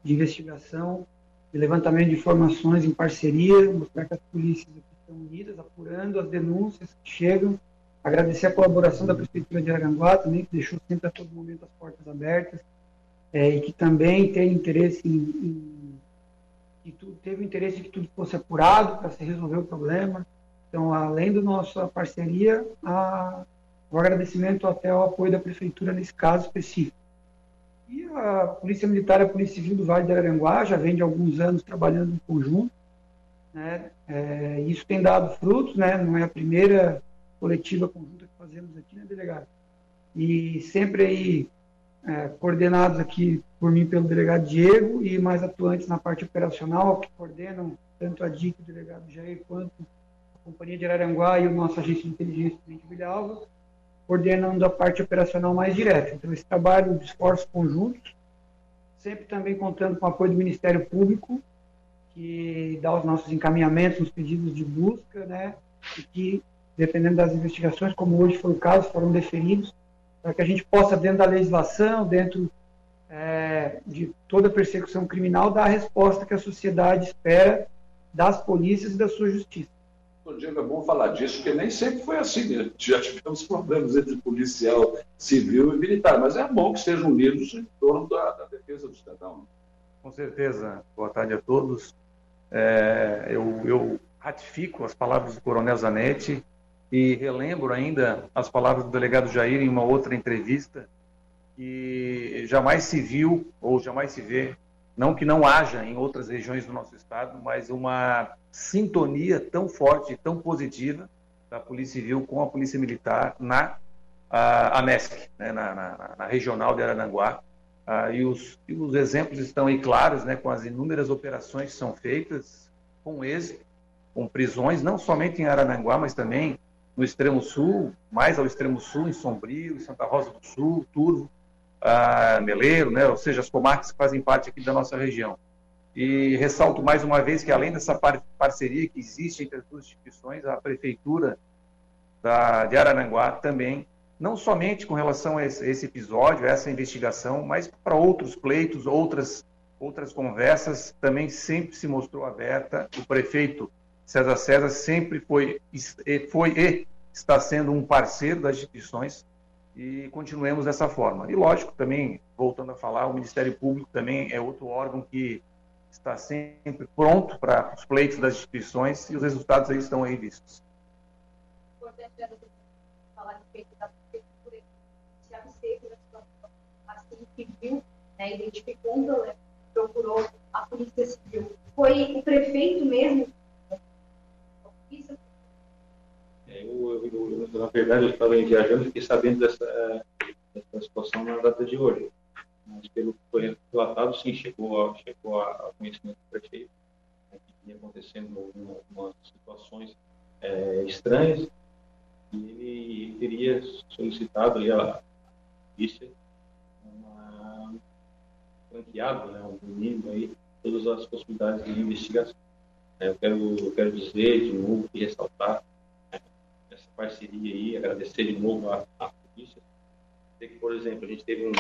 de investigação, de levantamento de informações em parceria, mostrar que as polícias estão unidas, apurando as denúncias que chegam Agradecer a colaboração da Prefeitura de Aranguá também, que deixou sempre a todo momento as portas abertas é, e que também tem interesse em, em tudo, teve interesse em que tudo fosse apurado para se resolver o problema. Então, além da nossa parceria, a, o agradecimento até ao apoio da Prefeitura nesse caso específico. E a Polícia Militar e a Polícia Civil do Vale de Aranguá já vem de alguns anos trabalhando em conjunto. Né? É, isso tem dado frutos, né? não é a primeira coletiva conjunta que fazemos aqui, né, delegado? E sempre aí é, coordenados aqui por mim pelo delegado Diego e mais atuantes na parte operacional, que coordenam tanto a DIC, o delegado Jair, quanto a Companhia de Araranguá e o nosso agente de inteligência, o Vilhalva, coordenando a parte operacional mais direta. Então, esse trabalho de esforços conjuntos, sempre também contando com o apoio do Ministério Público, que dá os nossos encaminhamentos nos pedidos de busca, né, e que dependendo das investigações, como hoje foi o caso, foram deferidos, para que a gente possa, dentro da legislação, dentro é, de toda persecução criminal, dar a resposta que a sociedade espera das polícias e da sua justiça. Diego, é bom falar disso, porque nem sempre foi assim. Né? Já tivemos problemas entre policial civil e militar, mas é bom que estejam unidos em torno da, da defesa do cidadão. Com certeza. Boa tarde a todos. É, eu, eu ratifico as palavras do Coronel Zanetti e relembro ainda as palavras do delegado Jair em uma outra entrevista, que jamais se viu ou jamais se vê, não que não haja em outras regiões do nosso estado, mas uma sintonia tão forte, tão positiva da Polícia Civil com a Polícia Militar na a, né, na, na, na, regional de Arananguá. Ah, e, os, e os exemplos estão aí claros, né, com as inúmeras operações que são feitas com êxito, com prisões, não somente em Arananguá, mas também no extremo sul, mais ao extremo sul, em Sombrio, em Santa Rosa do Sul, Turvo, ah, Meleiro, né, ou seja, as comarcas que fazem parte aqui da nossa região. E ressalto mais uma vez que, além dessa par parceria que existe entre as duas instituições, a Prefeitura da, de Arananguá também não somente com relação a esse, esse episódio, essa investigação, mas para outros pleitos, outras, outras conversas, também sempre se mostrou aberta. O prefeito César César sempre foi, foi e está sendo um parceiro das instituições e continuemos dessa forma. E, lógico, também, voltando a falar, o Ministério Público também é outro órgão que está sempre pronto para os pleitos das instituições e os resultados aí estão aí vistos. Importante falar a respeito da que viu, né, identificou um problema, procurou a Polícia Civil. Foi o prefeito mesmo? É, eu, eu, eu, na verdade, eu estava viajando e fiquei sabendo dessa, dessa situação na data de hoje. Mas, pelo que foi relatado, sim, chegou a, chegou a conhecimento do prefeito né, que vinha acontecendo algumas situações é, estranhas e ele teria solicitado ali a polícia franqueado, né, um mínimo aí, todas as possibilidades de investigação. É, eu, quero, eu quero dizer de novo e ressaltar essa parceria aí, agradecer de novo à, à polícia. Que, por exemplo, a gente teve um,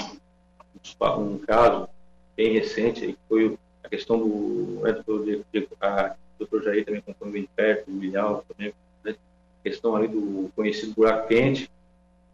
um, caso bem recente, aí, que foi a questão do é, de, de, a, doutor Jair também acompanhou bem perto, o Milhal também, né, questão ali do conhecido buraco quente,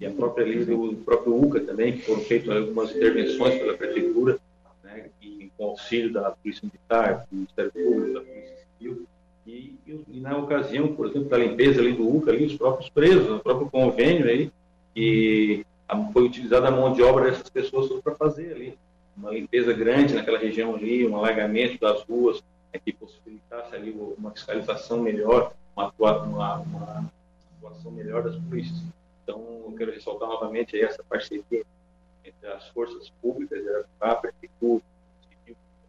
e a própria lei do próprio UCA também, que foram feitas algumas intervenções pela prefeitura né, e com auxílio da Polícia Militar, do Ministério Público, da Polícia Civil, e, e, na ocasião, por exemplo, da limpeza ali do UCA, ali, os próprios presos, o próprio convênio aí, que foi utilizada a mão de obra dessas pessoas para fazer ali uma limpeza grande naquela região ali, um alargamento das ruas, né, que possibilitasse ali uma fiscalização melhor, uma, uma, uma atuação melhor das polícias. Então, eu quero ressaltar novamente aí essa parceria entre as forças públicas, a prefeitura,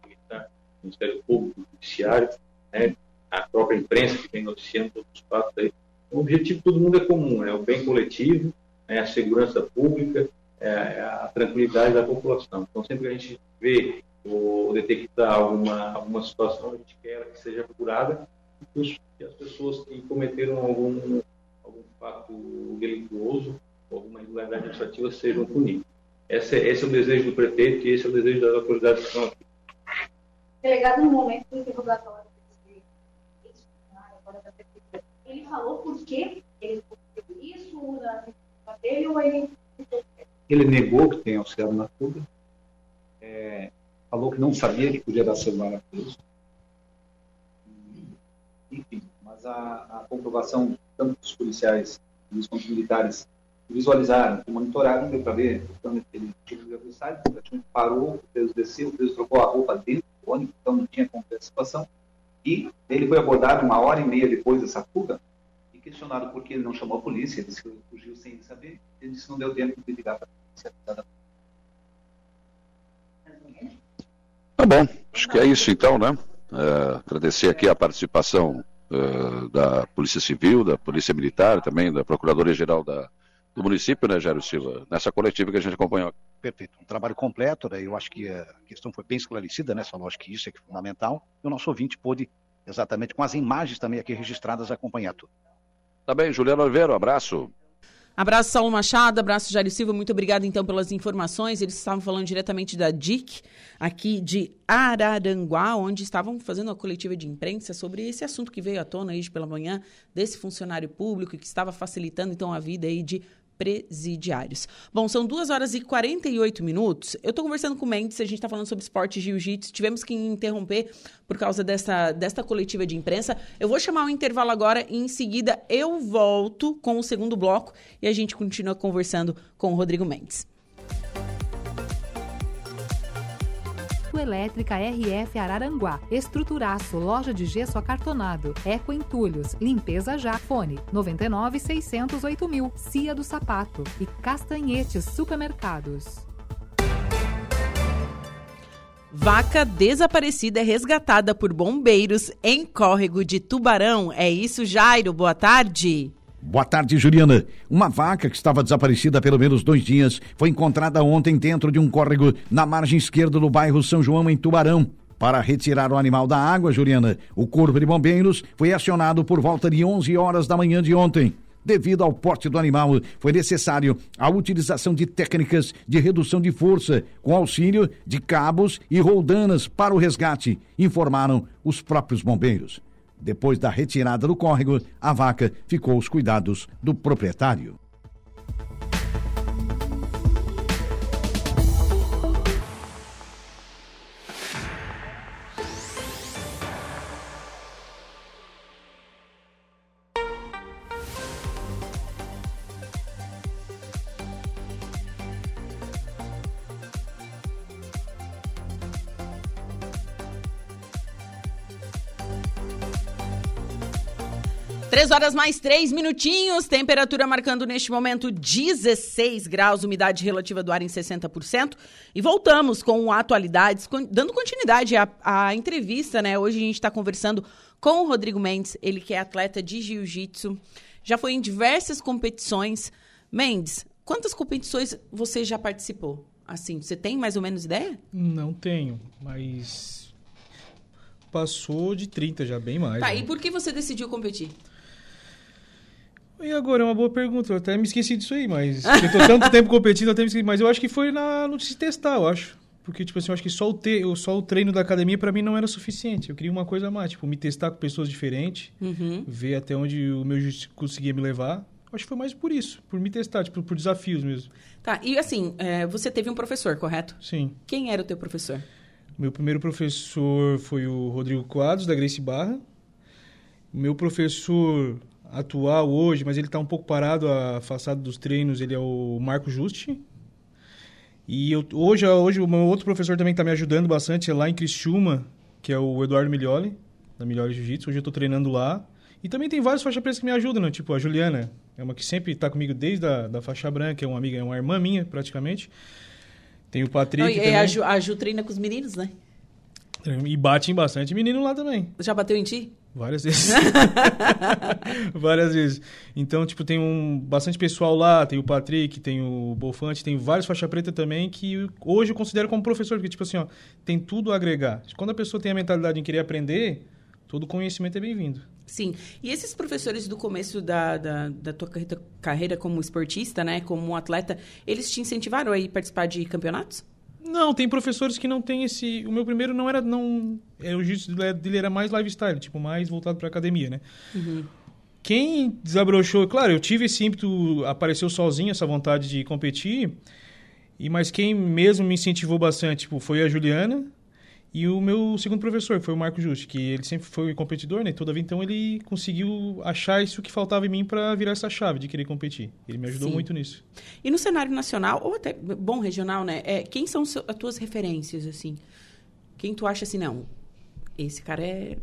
o Ministério Público, o Judiciário, né, a própria imprensa que vem noticiando todos os fatos aí. O objetivo de todo mundo é comum, é o bem coletivo, é a segurança pública, é a tranquilidade da população. Então, sempre que a gente vê ou detectar alguma, alguma situação, a gente quer que seja apurada e que as pessoas que cometeram algum, algum fato delituoso alguma irregularidade administrativa sejam punidas. Esse, esse é o desejo do prefeito e esse é o desejo das autoridades que estão aqui. Delegado, no momento do interrogatório ele falou por que ele isso na dele ou ele. Ele negou que tem auxiliado na fuga, é, falou que não sabia que podia dar celular a preso. Enfim, mas a, a comprovação, tanto dos policiais quanto dos militares, visualizaram, monitoraram, deu para ver, quando ele tirou do site, o parou, o peso desceu, o peso trocou a roupa dentro do ônibus, então não tinha como ter a situação. E ele foi abordado uma hora e meia depois dessa fuga e questionado por que ele não chamou a polícia, ele disse que fugiu sem saber, ele disse que não deu tempo de ligar para a polícia. Tá bom, acho que é isso então, né? É, agradecer aqui a participação uh, da Polícia Civil, da Polícia Militar, também da Procuradoria-Geral da, do município, né, Jairo Silva, nessa coletiva que a gente acompanhou. Perfeito, um trabalho completo, né? eu acho que a questão foi bem esclarecida, né, Salão? Acho que isso é, é fundamental, e o nosso ouvinte pôde, exatamente com as imagens também aqui registradas, acompanhar tudo. Tá bem, Juliano Oliveira, um abraço. Abraço, Saulo Machado, abraço, Jário Silva, muito obrigado então pelas informações. Eles estavam falando diretamente da DIC, aqui de Araranguá, onde estavam fazendo uma coletiva de imprensa sobre esse assunto que veio à tona aí pela manhã, desse funcionário público que estava facilitando então a vida aí de presidiários. Bom, são 2 horas e 48 minutos. Eu estou conversando com o Mendes, a gente está falando sobre esporte jiu-jitsu. Tivemos que interromper por causa dessa, desta coletiva de imprensa. Eu vou chamar o intervalo agora e em seguida eu volto com o segundo bloco e a gente continua conversando com o Rodrigo Mendes. Elétrica RF Araranguá. Estruturaço, loja de gesso acartonado. Eco Entulhos, limpeza já. Fone 99 608 mil. Cia do Sapato e Castanhetes Supermercados. Vaca desaparecida é resgatada por bombeiros em córrego de Tubarão. É isso, Jairo. Boa tarde. Boa tarde, Juliana. Uma vaca que estava desaparecida há pelo menos dois dias foi encontrada ontem dentro de um córrego na margem esquerda do bairro São João, em Tubarão. Para retirar o animal da água, Juliana, o Corpo de Bombeiros foi acionado por volta de 11 horas da manhã de ontem. Devido ao porte do animal, foi necessário a utilização de técnicas de redução de força, com auxílio de cabos e roldanas para o resgate, informaram os próprios bombeiros. Depois da retirada do córrego, a vaca ficou aos cuidados do proprietário. Três horas mais três minutinhos, temperatura marcando neste momento 16 graus, umidade relativa do ar em 60%. E voltamos com atualidades, dando continuidade à, à entrevista, né? Hoje a gente está conversando com o Rodrigo Mendes, ele que é atleta de jiu-jitsu, já foi em diversas competições. Mendes, quantas competições você já participou? Assim, você tem mais ou menos ideia? Não tenho, mas passou de 30 já, bem mais. Tá, né? e por que você decidiu competir? E agora, é uma boa pergunta. Eu até me esqueci disso aí, mas. eu tô tanto tempo competindo, eu até me esqueci. Mas eu acho que foi na, no se testar, eu acho. Porque, tipo assim, eu acho que só o, te, só o treino da academia para mim não era suficiente. Eu queria uma coisa a mais, tipo, me testar com pessoas diferentes, uhum. ver até onde o meu conseguia me levar. Acho que foi mais por isso, por me testar, tipo, por desafios mesmo. Tá, e assim, é, você teve um professor, correto? Sim. Quem era o teu professor? Meu primeiro professor foi o Rodrigo Quadros, da Grace Barra. Meu professor atual hoje, mas ele está um pouco parado, afastado dos treinos, ele é o Marco Justi. E eu, hoje, hoje o meu outro professor também está me ajudando bastante, é lá em Criciúma, que é o Eduardo Milioli, da Milioli Jiu-Jitsu. Hoje eu estou treinando lá. E também tem vários faixa pretas que me ajudam, né? tipo a Juliana, é uma que sempre está comigo desde a da faixa branca, é uma amiga, é uma irmã minha, praticamente. Tem o Patrick Não, e a Ju, a Ju treina com os meninos, né? E bate em bastante menino lá também. Já bateu em ti? Várias vezes. Várias vezes. Então, tipo, tem um bastante pessoal lá, tem o Patrick, tem o Bolfante, tem vários faixa preta também que hoje eu considero como professor, porque, tipo assim, ó, tem tudo a agregar. Quando a pessoa tem a mentalidade em querer aprender, todo conhecimento é bem-vindo. Sim. E esses professores do começo da, da, da tua carreira, carreira como esportista, né, como atleta, eles te incentivaram a ir participar de campeonatos? Não, tem professores que não tem esse. O meu primeiro não era. não é, O jiu-jitsu dele era mais lifestyle, tipo, mais voltado para academia, né? Uhum. Quem desabrochou. Claro, eu tive esse ímpeto, apareceu sozinho essa vontade de competir. E, mas quem mesmo me incentivou bastante tipo, foi a Juliana e o meu segundo professor, foi o Marco Justi, que ele sempre foi competidor, né? Toda vida, então ele conseguiu achar isso que faltava em mim para virar essa chave de querer competir. Ele me ajudou Sim. muito nisso. E no cenário nacional, ou até bom regional, né? É, quem são as tuas referências, assim? Quem tu acha assim, não? Esse cara é,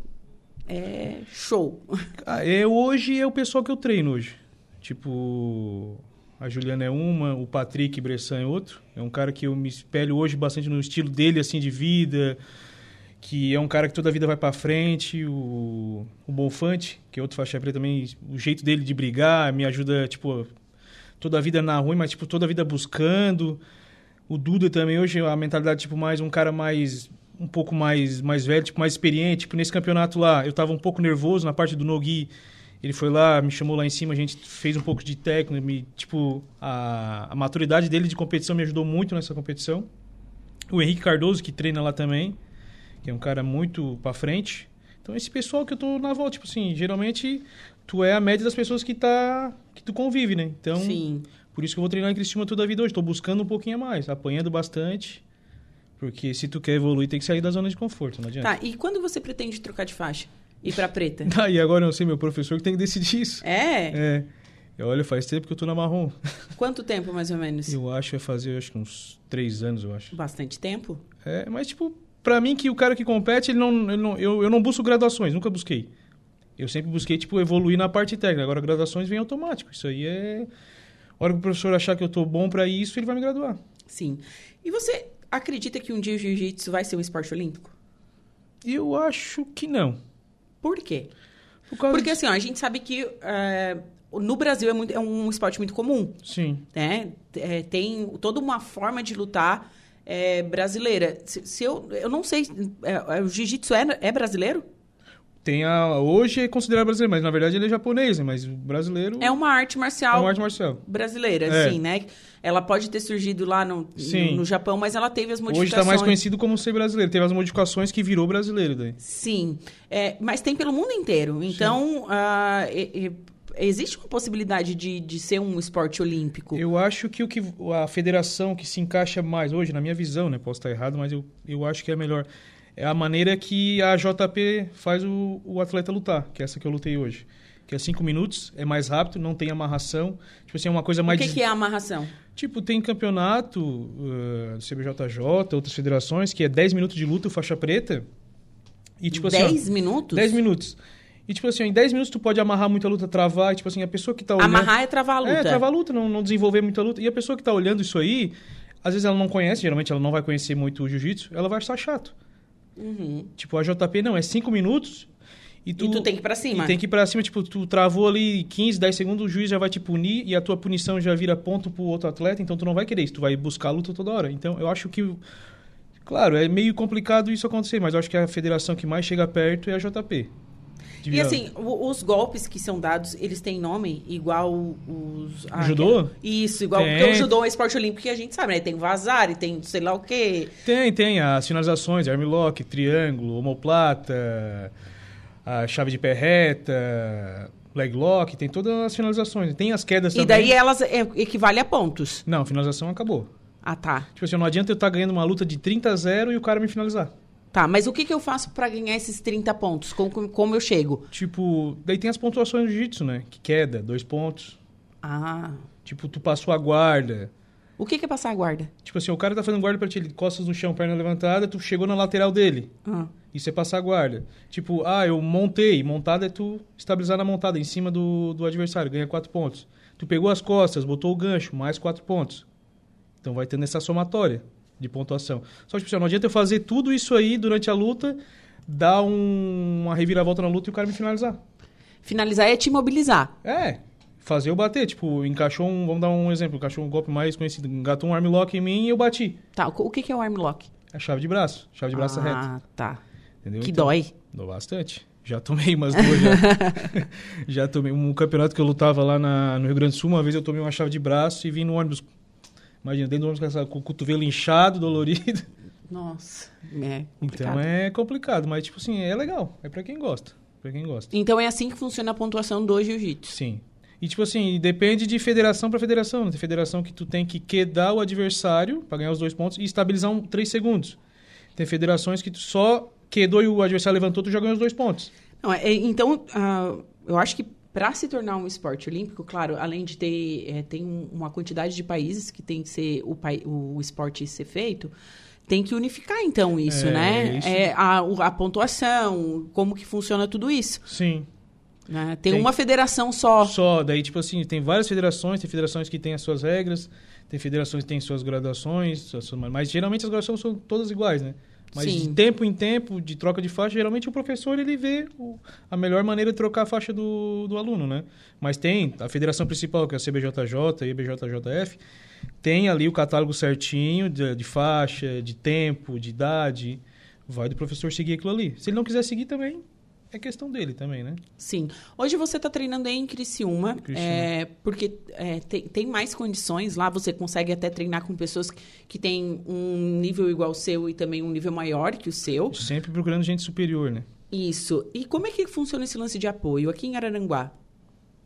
é show. Ah, é, hoje é o pessoal que eu treino hoje. Tipo, a Juliana é uma, o Patrick Bressan é outro. É um cara que eu me espelho hoje bastante no estilo dele, assim, de vida. Que é um cara que toda a vida vai para frente. O, o Bonfante, que é outro faixa preta também, o jeito dele de brigar me ajuda, tipo, toda a vida na ruim, mas, tipo, toda a vida buscando. O Duda também, hoje, a mentalidade, tipo, mais um cara mais... Um pouco mais, mais velho, tipo, mais experiente. Tipo, nesse campeonato lá, eu tava um pouco nervoso na parte do Nogi. Ele foi lá, me chamou lá em cima, a gente fez um pouco de técnico, me, tipo, a, a maturidade dele de competição me ajudou muito nessa competição. O Henrique Cardoso, que treina lá também, que é um cara muito pra frente. Então, esse pessoal que eu tô na volta, tipo assim, geralmente tu é a média das pessoas que tá que tu convive, né? Então, Sim. por isso que eu vou treinar em Cristina toda a vida hoje, tô buscando um pouquinho a mais, apanhando bastante. Porque se tu quer evoluir, tem que sair da zona de conforto, não adianta. Tá, e quando você pretende trocar de faixa? Ir pra preta? Ah, e agora eu não sei, meu professor que tem que decidir isso. É? É. Eu, olha, faz tempo que eu tô na marrom. Quanto tempo, mais ou menos? Eu acho que vai fazer, acho que uns três anos, eu acho. Bastante tempo? É, mas, tipo, pra mim que o cara que compete, ele não, ele não, eu, eu não busco graduações, nunca busquei. Eu sempre busquei, tipo, evoluir na parte técnica. Agora, graduações vem automático. Isso aí é... A hora que o professor achar que eu tô bom para isso, ele vai me graduar. Sim. E você, acredita que um dia o jiu-jitsu vai ser um esporte olímpico? Eu acho que não. Por quê? Por Porque de- assim, ó, a gente sabe que é, no Brasil é, muito- é um esporte muito comum. Sim. Né? É, tem toda uma forma de lutar é, brasileira. Se, se eu, eu não sei, é, o jiu-jitsu é, é brasileiro? Tem a, hoje é considerado brasileiro, mas na verdade ele é japonês, né? Mas brasileiro É uma arte marcial. é uma arte marcial. brasileira, É. assim, né? Ela pode ter surgido lá no, no, no Japão, mas ela teve as Hoje modificações. está mais conhecido como ser brasileiro. Teve as modificações que virou brasileiro daí. Sim, É, mas tem pelo mundo inteiro. Então, ah, e- e- existe uma possibilidade de, de ser um esporte olímpico. Eu acho que o que a federação que se encaixa mais hoje, na minha visão, né? Posso estar errado, mas eu, eu acho que é melhor. É a maneira que a JP faz o, o atleta lutar, que é essa que eu lutei hoje. Que é cinco minutos, é mais rápido, não tem amarração. Tipo assim, é uma coisa O mais... que, des- que é amarração? Tipo, tem campeonato uh, do CBJJ, outras federações, que é 10 minutos de luta, faixa preta. E, tipo, assim, ó, 10 minutos? 10 minutos. E, tipo assim, ó, em 10 minutos tu pode amarrar muita luta, travar. E, tipo assim, a pessoa que tá olhando... Amarrar é travar a luta. É, travar a luta, não, não desenvolver muita luta. E a pessoa que tá olhando isso aí, às vezes ela não conhece, geralmente ela não vai conhecer muito o jiu-jitsu, ela vai achar chato. Uhum. Tipo, a JP não, é 5 minutos... E tu, E tu tem que ir pra cima. E tem que ir pra cima, tipo, tu travou ali 15, 10 segundos, o juiz já vai te punir e a tua punição já vira ponto pro outro atleta, então tu não vai querer isso, tu vai buscar a luta toda hora. Então, eu acho que, claro, é meio complicado isso acontecer, mas eu acho que a federação que mais chega perto é a JP. E assim, os golpes que são dados, eles têm nome igual os... ah, Judô? que- Isso, igual Tem. porque o judô é esporte olímpico que a gente sabe, né? Tem vazar e tem sei lá o quê. Tem, tem as finalizações, armlock, triângulo, omoplata, a chave de pé reta, leg lock, tem todas as finalizações. Tem as quedas E também. daí elas é, equivale a pontos. Não, finalização acabou. Ah, tá. Tipo assim, não adianta eu estar ganhando uma luta de 30 a 0 e o cara me finalizar. Tá, mas o que, que eu faço pra ganhar esses 30 pontos? Como, como eu chego? Tipo, daí tem as pontuações do jiu-jitsu, né? Que queda, dois pontos. Ah. Tipo, tu passou a guarda. O que, que é passar a guarda? Tipo assim, o cara tá fazendo guarda pra ti, ele costas no chão, perna levantada, tu chegou na lateral dele. Ah. Isso é passar a guarda. Tipo, ah, eu montei. Montada é tu estabilizar na montada, em cima do, do adversário, ganha quatro pontos. Tu pegou as costas, botou o gancho, mais quatro pontos. Então vai tendo essa somatória de pontuação. Só que, tipo, assim, não adianta eu fazer tudo isso aí durante a luta, dar um- uma reviravolta na luta e o cara me finalizar. Finalizar é te mobilizar. É, fazer eu bater. Tipo, encaixou um. Vamos dar um exemplo. Encaixou um golpe mais conhecido. Engatou um armlock em mim e eu bati. Tá, o que, que é o armlock? É chave de braço. Chave de braço ah, reta. Ah, tá. Entendeu? Que Então, dói. Dói bastante. Já tomei umas duas. Já, já tomei. Um campeonato que eu lutava lá na- no Rio Grande do Sul, uma vez eu tomei uma chave de braço e vim no ônibus. Imagina, dentro do ônibus com, essa- com o cotovelo inchado, dolorido. Nossa, é complicado. Então é complicado, mas tipo assim, é legal. É pra quem gosta. Pra quem gosta. Então é assim que funciona a pontuação do jiu-jitsu. Sim. E tipo assim, depende de federação pra federação. né? Tem federação que tu tem que quedar o adversário pra ganhar os dois pontos e estabilizar um 3 segundos. Tem federações que tu só quedou e o adversário levantou, tu já ganhou os dois pontos. Não, é, então, ah, eu acho que para se tornar um esporte olímpico, claro, além de ter é, tem um- uma quantidade de países que tem que ser o, o esporte ser feito, tem que unificar então isso, É, né? isso. É, a, a pontuação, como que funciona tudo isso. Sim. né? Tem, uma federação só. Só, daí, tipo assim, tem várias federações, tem federações que têm as suas regras, tem federações que têm suas graduações, suas- mas geralmente as graduações são todas iguais, né? Mas Sim. de tempo em tempo, de troca de faixa, geralmente o professor ele vê o- a melhor maneira de trocar a faixa do, do aluno, né? Mas tem a federação principal, que é a CBJJ e a IBJJF, tem ali o catálogo certinho de, de faixa, de tempo, de idade. Vai do professor seguir aquilo ali. Se ele não quiser seguir também, é questão dele também, né? Sim. Hoje você está treinando em Criciúma, Criciúma. é, porque é, tem, tem mais condições lá, você consegue até treinar com pessoas que têm um nível igual ao seu e também um nível maior que o seu. Sempre procurando gente superior, né? Isso. E como é que funciona esse lance de apoio aqui em Araranguá?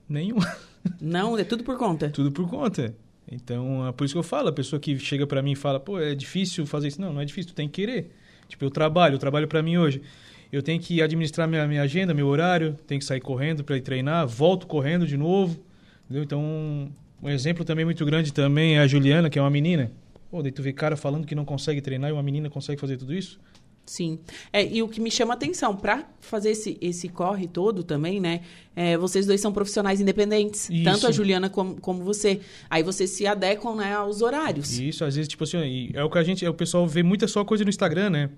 Nenhum. Não, é tudo por conta. Tudo por conta. Então, é por isso que eu falo, a pessoa que chega pra mim e fala, pô, é difícil fazer isso. Não, não é difícil, tu tem que querer. Tipo, eu trabalho, eu trabalho pra mim hoje. Eu tenho que administrar minha, minha agenda, meu horário, tenho que sair correndo pra ir treinar, volto correndo de novo. Entendeu? Então, um exemplo também muito grande também é a Juliana, que é uma menina. Pô, daí tu vê cara falando que não consegue treinar e uma menina consegue fazer tudo isso. Sim. É, e o que me chama atenção, para fazer esse, esse corre todo também, né? É, vocês dois são profissionais independentes. Isso. Tanto a Juliana como, como você. Aí vocês se adequam né, aos horários. Isso, às vezes, tipo assim, é o que a gente. É, o pessoal vê muita só coisa no Instagram, né?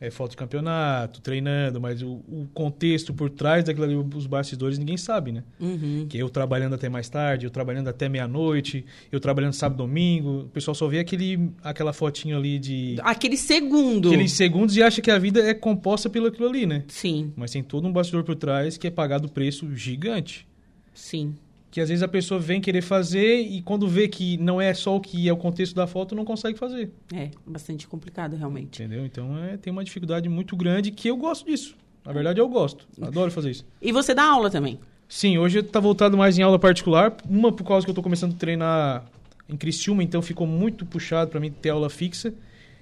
É foto de campeonato, treinando, mas o, o contexto por trás daquilo ali, os bastidores, ninguém sabe, né? Uhum. Que eu trabalhando até mais tarde, eu trabalhando até meia-noite, eu trabalhando sábado domingo. O pessoal só vê aquele, aquela fotinho ali de. Aquele segundo. Aqueles segundos e acha que a vida é composta pelo aquilo ali, né? Sim. Mas tem todo um bastidor por trás que é pagado preço gigante. Sim. Que às vezes a pessoa vem querer fazer e quando vê que não é só o que é o contexto da foto, não consegue fazer. É, bastante complicado, realmente. Entendeu? Então é, tem uma dificuldade muito grande que eu gosto disso. Na verdade, eu gosto. Adoro fazer isso. E você dá aula também? Sim, hoje tá voltado mais em aula particular. Uma por causa que eu tô começando a treinar em Criciúma, então ficou muito puxado para mim ter aula fixa.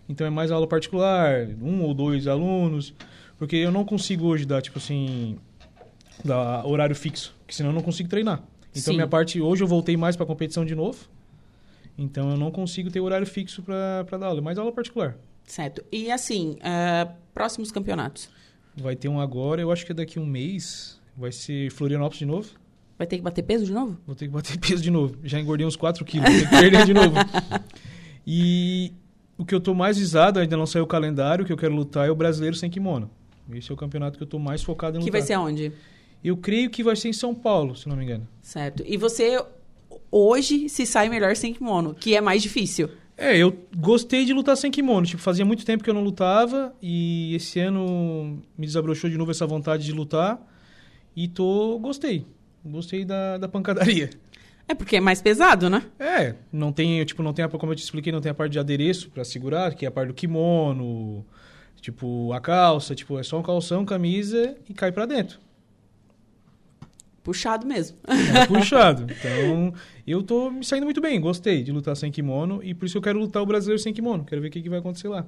Então é mais aula particular, um ou dois alunos, porque eu não consigo hoje dar tipo assim, dar horário fixo, que senão eu não consigo treinar. Então Sim. minha parte hoje eu voltei mais para competição de novo. Então eu não consigo ter horário fixo para dar aula, é mais aula particular. Certo. E assim, ah, próximos campeonatos? Vai ter um agora, eu acho que é daqui a um mês, vai ser Florianópolis de novo. Vai ter que bater peso de novo? Vou ter que bater peso de novo. Já engordei uns 4 quilos, vou ter que perder de novo. E o que eu tô mais visado, ainda não saiu o calendário, que eu quero lutar é o brasileiro sem kimono. Esse é o campeonato que eu tô mais focado em Que lutar. vai ser aonde? Eu creio que vai ser em São Paulo, se não me engano. Certo. E você hoje se sai melhor sem kimono, que é mais difícil. É, eu gostei de lutar sem kimono. Tipo, fazia muito tempo que eu não lutava e esse ano me desabrochou de novo essa vontade de lutar. E tô... gostei. Gostei da, da pancadaria. É porque é mais pesado, né? É, não tem, tipo, não tem a, como eu te expliquei, não tem a parte de adereço pra segurar, que é a parte do kimono, tipo, a calça, tipo, é só um calção, camisa e cai pra dentro. Puxado mesmo. É puxado. Então, eu tô me saindo muito bem, gostei de lutar sem kimono e por isso eu quero lutar o brasileiro sem kimono. Quero ver o que, que vai acontecer lá.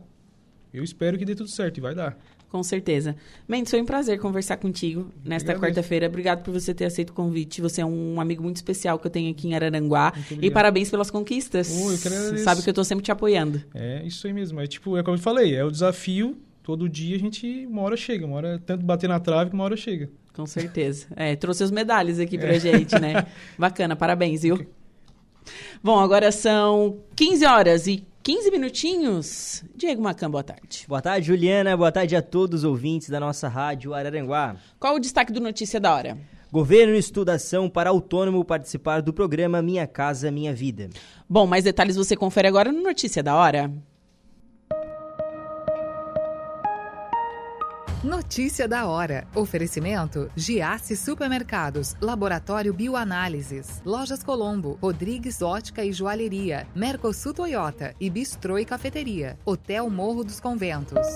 Eu espero que dê tudo certo e vai dar. Com certeza. Mendes, foi um prazer conversar contigo nesta quarta-feira. Obrigado por você ter aceito o convite. Você é um amigo muito especial que eu tenho aqui em Araranguá. E parabéns pelas conquistas. Oh, eu que agradeço. Sabe que eu tô sempre te apoiando. É isso aí mesmo. É tipo, é como eu falei, é o desafio. Todo dia a gente, uma hora chega, uma hora tanto bater na trave que uma hora chega. Com certeza. É, trouxe as medalhas aqui pra É. gente, né? Bacana, parabéns, viu? Bom, agora são 15 horas e 15 minutinhos. Diego Macan, boa tarde. Boa tarde, Juliana. Boa tarde a todos os ouvintes da nossa rádio Araranguá. Qual o destaque do Notícia da Hora? Governo estuda ação para autônomo participar do programa Minha Casa Minha Vida. Bom, mais detalhes você confere agora no Notícia da Hora. Notícia da hora. Oferecimento: Giasse Supermercados, Laboratório Bioanálises, Lojas Colombo, Rodrigues Ótica e Joalheria, Mercosul Toyota e Bistrô e Cafeteria, Hotel Morro dos Conventos.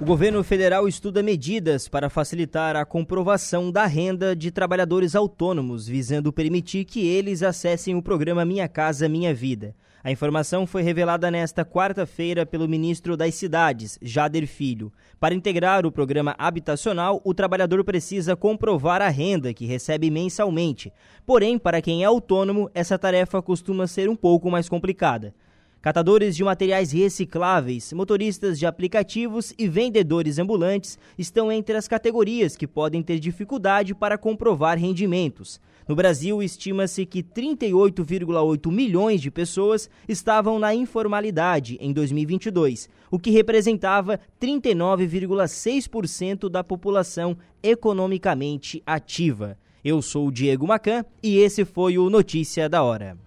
O governo federal estuda medidas para facilitar a comprovação da renda de trabalhadores autônomos, visando permitir que eles acessem o programa Minha Casa Minha Vida. A informação foi revelada nesta quarta-feira pelo ministro das Cidades, Jader Filho. Para integrar o programa habitacional, o trabalhador precisa comprovar a renda que recebe mensalmente. Porém, para quem é autônomo, essa tarefa costuma ser um pouco mais complicada. Catadores de materiais recicláveis, motoristas de aplicativos e vendedores ambulantes estão entre as categorias que podem ter dificuldade para comprovar rendimentos. No Brasil, estima-se que 38,8 milhões de pessoas estavam na informalidade em 2022, o que representava 39,6% da população economicamente ativa. Eu sou o Diego Macan e esse foi o Notícia da Hora.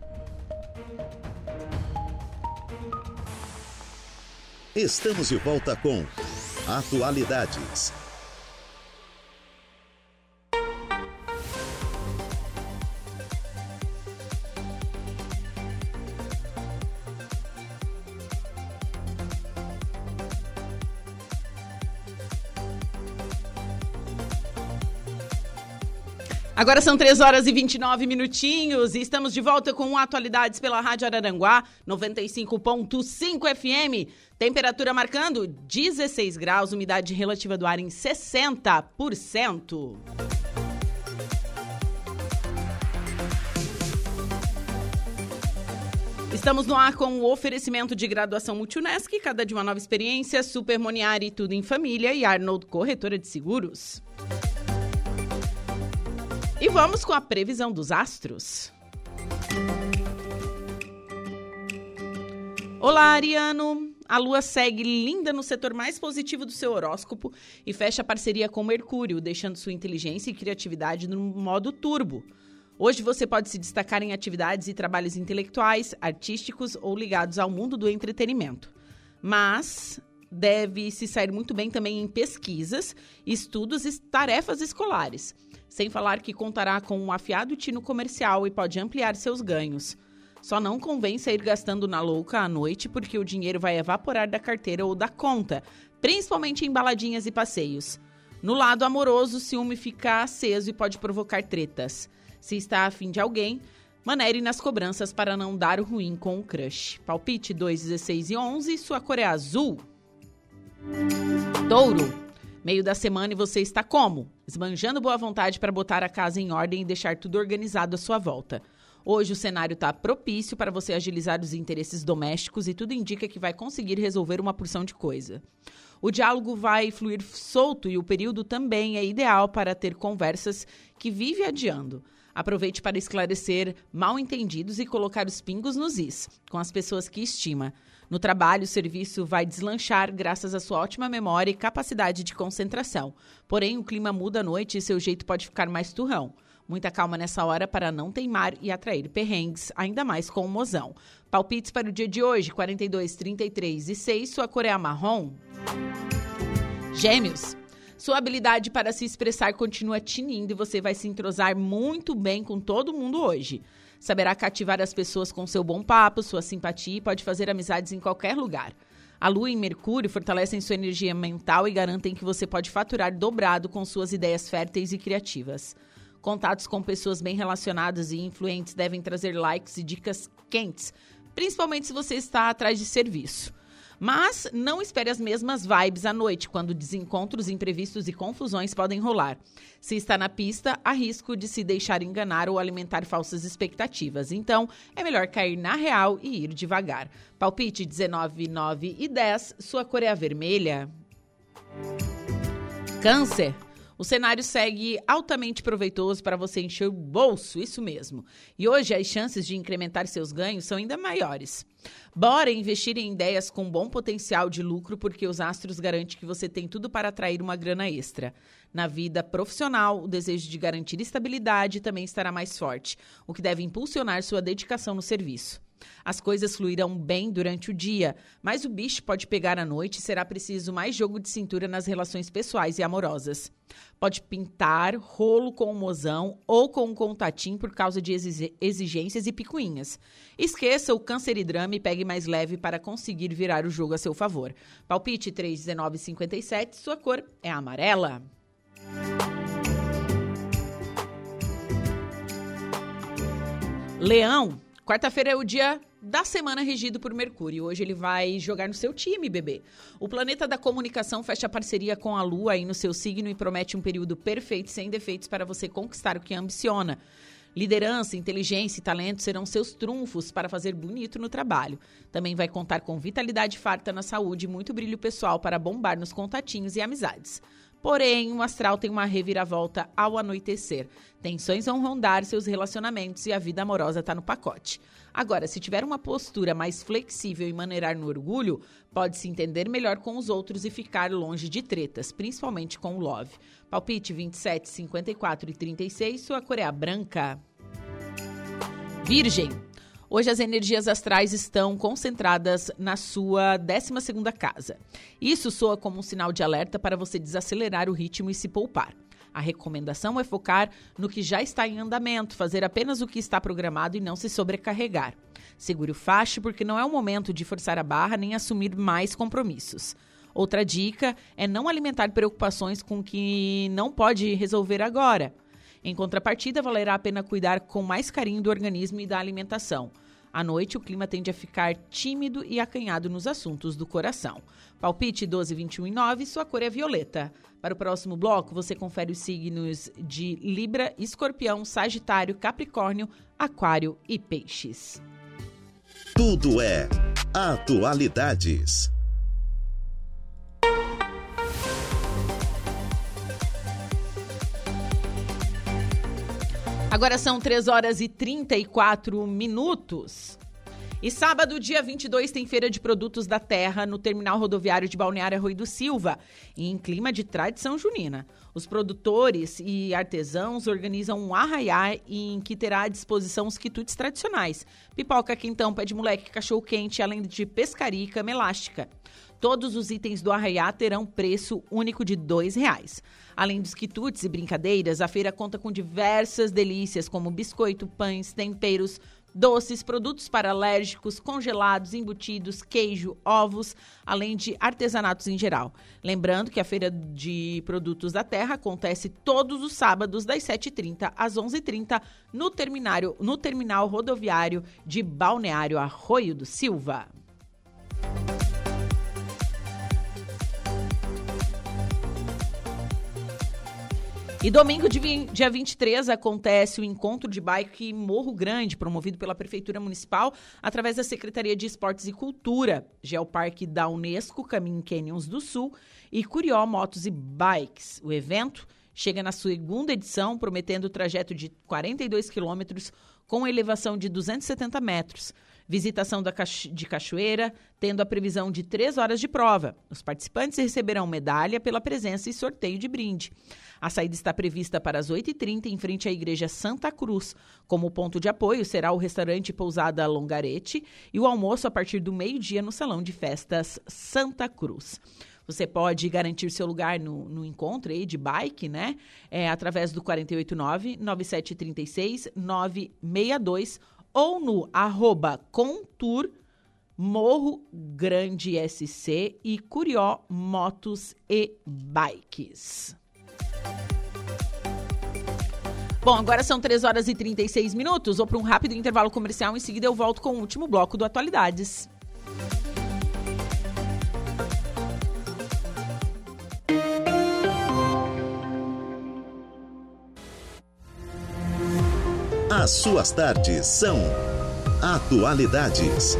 Estamos de volta com Atualidades. Agora são 3 horas e 29 minutinhos e estamos de volta com atualidades pela Rádio Araranguá 95.5 FM. Temperatura marcando 16 graus, umidade relativa do ar em 60%. Estamos no ar com o oferecimento de graduação Multunesc, cada de uma nova experiência, Super Moniari, tudo em família e Arnold Corretora de Seguros. E vamos com a previsão dos astros. Olá, Ariano! A lua segue linda no setor mais positivo do seu horóscopo e fecha a parceria com Mercúrio, deixando sua inteligência e criatividade no modo turbo. Hoje você pode se destacar em atividades e trabalhos intelectuais, artísticos ou ligados ao mundo do entretenimento. Mas deve se sair muito bem também em pesquisas, estudos e tarefas escolares. Sem falar que contará com um afiado tino comercial e pode ampliar seus ganhos. Só não convém sair gastando na louca à noite, porque o dinheiro vai evaporar da carteira ou da conta, principalmente em baladinhas e passeios. No lado amoroso, o ciúme fica aceso e pode provocar tretas. Se está afim de alguém, manere nas cobranças para não dar ruim com o crush. Palpite 2, 16 e 11, sua cor é azul. Touro. Meio da semana e você está como? Esbanjando boa vontade para botar a casa em ordem e deixar tudo organizado à sua volta. Hoje o cenário está propício para você agilizar os interesses domésticos e tudo indica que vai conseguir resolver uma porção de coisa. O diálogo vai fluir solto e o período também é ideal para ter conversas que vive adiando. Aproveite para esclarecer mal entendidos e colocar os pingos nos is, com as pessoas que estima. No trabalho, o serviço vai deslanchar graças à sua ótima memória e capacidade de concentração. Porém, o clima muda à noite e seu jeito pode ficar mais turrão. Muita calma nessa hora para não teimar e atrair perrengues, ainda mais com o mozão. Palpites para o dia de hoje: 42, 33 e 6. Sua cor é marrom. Gêmeos. Sua habilidade para se expressar continua tinindo e você vai se entrosar muito bem com todo mundo hoje. Saberá cativar as pessoas com seu bom papo, sua simpatia e pode fazer amizades em qualquer lugar. A Lua e Mercúrio fortalecem sua energia mental e garantem que você pode faturar dobrado com suas ideias férteis e criativas. Contatos com pessoas bem relacionadas e influentes devem trazer likes e dicas quentes, principalmente se você está atrás de serviço. Mas não espere as mesmas vibes à noite, quando desencontros imprevistos e confusões podem rolar. Se está na pista, há risco de se deixar enganar ou alimentar falsas expectativas. Então, é melhor cair na real e ir devagar. Palpite 19, 9 e 10. Sua cor é a vermelha. Câncer. O cenário segue altamente proveitoso para você encher o bolso, isso mesmo. E hoje as chances de incrementar seus ganhos são ainda maiores. Bora investir em ideias com bom potencial de lucro, porque os astros garantem que você tem tudo para atrair uma grana extra. Na vida profissional, o desejo de garantir estabilidade também estará mais forte, o que deve impulsionar sua dedicação no serviço. As coisas fluirão bem durante o dia, mas o bicho pode pegar à noite e será preciso mais jogo de cintura nas relações pessoais e amorosas. Pode pintar rolo com o mozão ou com um contatinho por causa de exigências e picuinhas. Esqueça o câncer e drama e pegue mais leve para conseguir virar o jogo a seu favor. Palpite 31957, sua cor é amarela. Leão, Quarta-feira é o dia da semana regido por Mercúrio. Hoje ele vai jogar no seu time, bebê. O planeta da comunicação fecha parceria com a Lua aí no seu signo e promete um período perfeito, sem defeitos, para você conquistar o que ambiciona. Liderança, inteligência e talento serão seus trunfos para fazer bonito no trabalho. Também vai contar com vitalidade farta na saúde e muito brilho pessoal para bombar nos contatinhos e amizades. Porém, o astral tem uma reviravolta ao anoitecer. Tensões vão rondar seus relacionamentos e a vida amorosa está no pacote. Agora, se tiver uma postura mais flexível e maneirar no orgulho, pode se entender melhor com os outros e ficar longe de tretas, principalmente com o love. Palpite 27, 54 e 36, sua cor é branca. Virgem. Hoje as energias astrais estão concentradas na sua 12ª casa. Isso soa como um sinal de alerta para você desacelerar o ritmo e se poupar. A recomendação é focar no que já está em andamento, fazer apenas o que está programado e não se sobrecarregar. Segure o facho porque não é o momento de forçar a barra nem assumir mais compromissos. Outra dica é não alimentar preocupações com o que não pode resolver agora. Em contrapartida, valerá a pena cuidar com mais carinho do organismo e da alimentação. À noite, o clima tende a ficar tímido e acanhado nos assuntos do coração. Palpite 12, 21 e 9, sua cor é violeta. Para o próximo bloco, você confere os signos de Libra, Escorpião, Sagitário, Capricórnio, Aquário e Peixes. Tudo é Atualidades. Agora são 3 horas e 34 minutos. E sábado, dia 22, tem Feira de Produtos da Terra no Terminal Rodoviário de Balneário Rui do Silva, em clima de tradição junina. Os produtores e artesãos organizam um arraiá em que terá à disposição os quitutes tradicionais. Pipoca, quentão, pé de moleque, cachorro-quente, além de pescaria e cama elástica. Todos os itens do arraiá terão preço único de R$ reais. Além dos quitutes e brincadeiras, a feira conta com diversas delícias como biscoito, pães, temperos, doces, produtos para alérgicos, congelados, embutidos, queijo, ovos, além de artesanatos em geral. Lembrando que a Feira de Produtos da Terra acontece todos os sábados das 7h30 às 11h30 no, no terminal rodoviário de Balneário Arroio do Silva. E domingo, dia 23, acontece o encontro de bike Morro Grande, promovido pela Prefeitura Municipal através da Secretaria de Esportes e Cultura, Geoparque da Unesco, Caminho Canyons do Sul e Curió Motos e Bikes. O evento chega na segunda edição, prometendo o trajeto de 42 quilômetros com elevação de 270 metros visitação da de cachoeira, tendo a previsão de três horas de prova. Os participantes receberão medalha pela presença e sorteio de brinde. A saída está prevista para as 8h30 em frente à Igreja Santa Cruz. Como ponto de apoio será o restaurante Pousada Longarete e o almoço a partir do meio-dia no Salão de Festas Santa Cruz. Você pode garantir seu lugar no, no encontro aí de bike, né? É, através do 489-9736-962 ou no arroba Contour Morro Grande SC e Curió Motos e Bikes. Bom, agora são 3 horas e 36 minutos. Vou para um rápido intervalo comercial. Em seguida, eu volto com o último bloco do Atualidades. As suas tardes são Atualidades.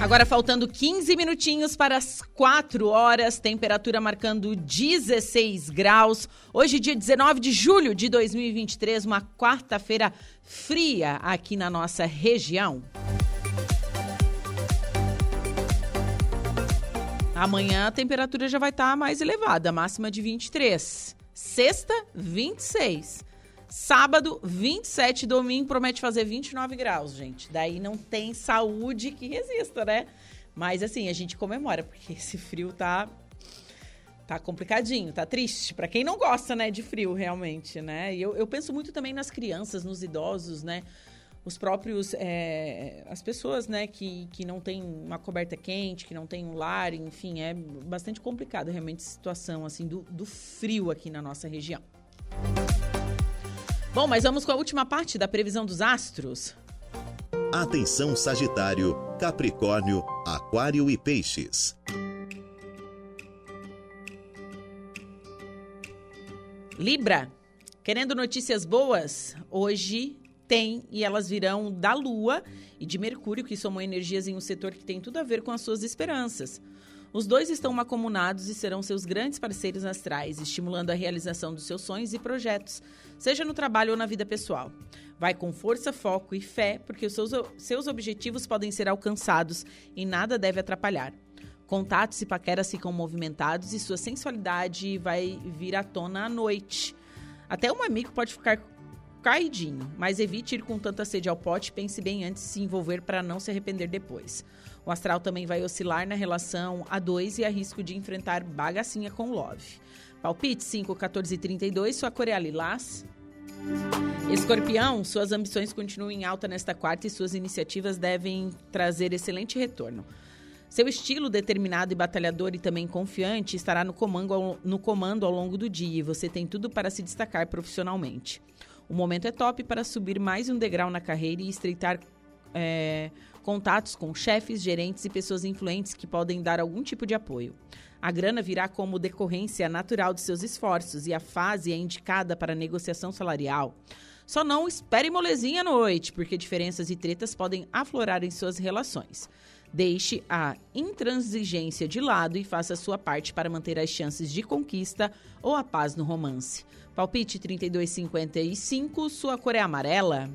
Agora faltando 15 minutinhos para as 4 horas, temperatura marcando 16 graus. Hoje, dia 19 de julho de 2023, uma quarta-feira fria aqui na nossa região. Amanhã a temperatura já vai estar tá mais elevada, máxima de 23. Sexta, 26. Sábado, 27. Domingo promete fazer 29 graus, gente. Daí não tem saúde que resista, né? Mas assim, a gente comemora, porque esse frio tá tá complicadinho, tá triste. Para quem não gosta, né, de frio, realmente, né? E eu, eu penso muito também nas crianças, nos idosos, né? Os próprios é, as pessoas né que, que não tem uma coberta quente que não tem um lar enfim é bastante complicado realmente a situação assim do, do frio aqui na nossa região. Bom mas vamos com a última parte da previsão dos astros? Atenção Sagitário Capricórnio Aquário e Peixes. Libra querendo notícias boas hoje tem e elas virão da Lua e de Mercúrio, que somam energias em um setor que tem tudo a ver com as suas esperanças. Os dois estão macomunados e serão seus grandes parceiros astrais, estimulando a realização dos seus sonhos e projetos, seja no trabalho ou na vida pessoal. Vai com força, foco e fé, porque os seus, seus objetivos podem ser alcançados e nada deve atrapalhar. Contatos e paqueras ficam movimentados e sua sensualidade vai vir à tona à noite. Até um amigo pode ficar caidinho, mas evite ir com tanta sede ao pote, pense bem antes de se envolver para não se arrepender depois. O astral também vai oscilar na relação a dois e há risco de enfrentar bagacinha com love. Palpite 5, 14 e 32, sua cor é lilás. Escorpião, suas ambições continuam em alta nesta quarta e suas iniciativas devem trazer excelente retorno. Seu estilo determinado e batalhador e também confiante estará no comando, no comando ao longo do dia e você tem tudo para se destacar profissionalmente. O momento é top para subir mais um degrau na carreira e estreitar é, contatos com chefes, gerentes e pessoas influentes que podem dar algum tipo de apoio. A grana virá como decorrência natural de seus esforços e a fase é indicada para negociação salarial. Só não espere molezinha à noite, porque diferenças e tretas podem aflorar em suas relações. Deixe a intransigência de lado e faça sua parte para manter as chances de conquista ou a paz no romance. Palpite 3255, sua cor é amarela.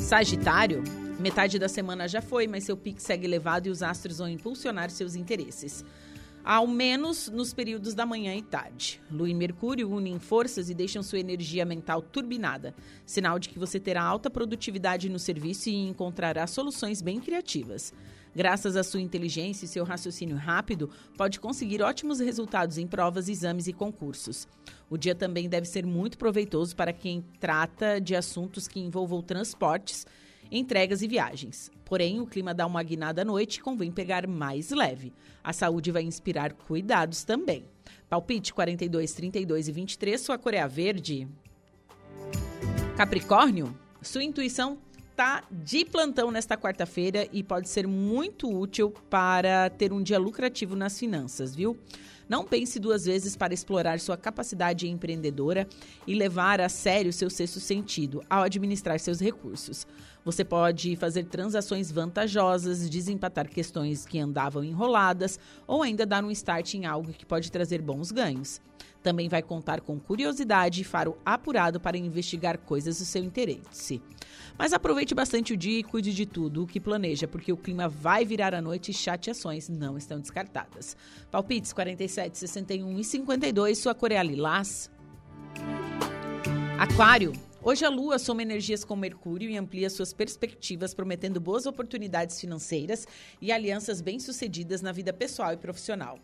Sagitário, metade da semana já foi, mas seu pique segue elevado e os astros vão impulsionar seus interesses ao menos nos períodos da manhã e tarde. Lua e Mercúrio unem forças e deixam sua energia mental turbinada, sinal de que você terá alta produtividade no serviço e encontrará soluções bem criativas. Graças à sua inteligência e seu raciocínio rápido, pode conseguir ótimos resultados em provas, exames e concursos. O dia também deve ser muito proveitoso para quem trata de assuntos que envolvam transportes entregas e viagens. Porém, o clima dá uma guinada à noite e convém pegar mais leve. A saúde vai inspirar cuidados também. Palpite 42, 32 e 23, sua cor é verde. Capricórnio, sua intuição tá de plantão nesta quarta-feira e pode ser muito útil para ter um dia lucrativo nas finanças, viu? Não pense duas vezes para explorar sua capacidade empreendedora e levar a sério seu sexto sentido ao administrar seus recursos. Você pode fazer transações vantajosas, desempatar questões que andavam enroladas ou ainda dar um start em algo que pode trazer bons ganhos. Também vai contar com curiosidade e faro apurado para investigar coisas do seu interesse. Mas aproveite bastante o dia e cuide de tudo o que planeja, porque o clima vai virar à noite e chateações não estão descartadas. Palpites 47, 61 e 52, sua cor é lilás. Aquário. Hoje a Lua soma energias com Mercúrio e amplia suas perspectivas, prometendo boas oportunidades financeiras e alianças bem-sucedidas na vida pessoal e profissional.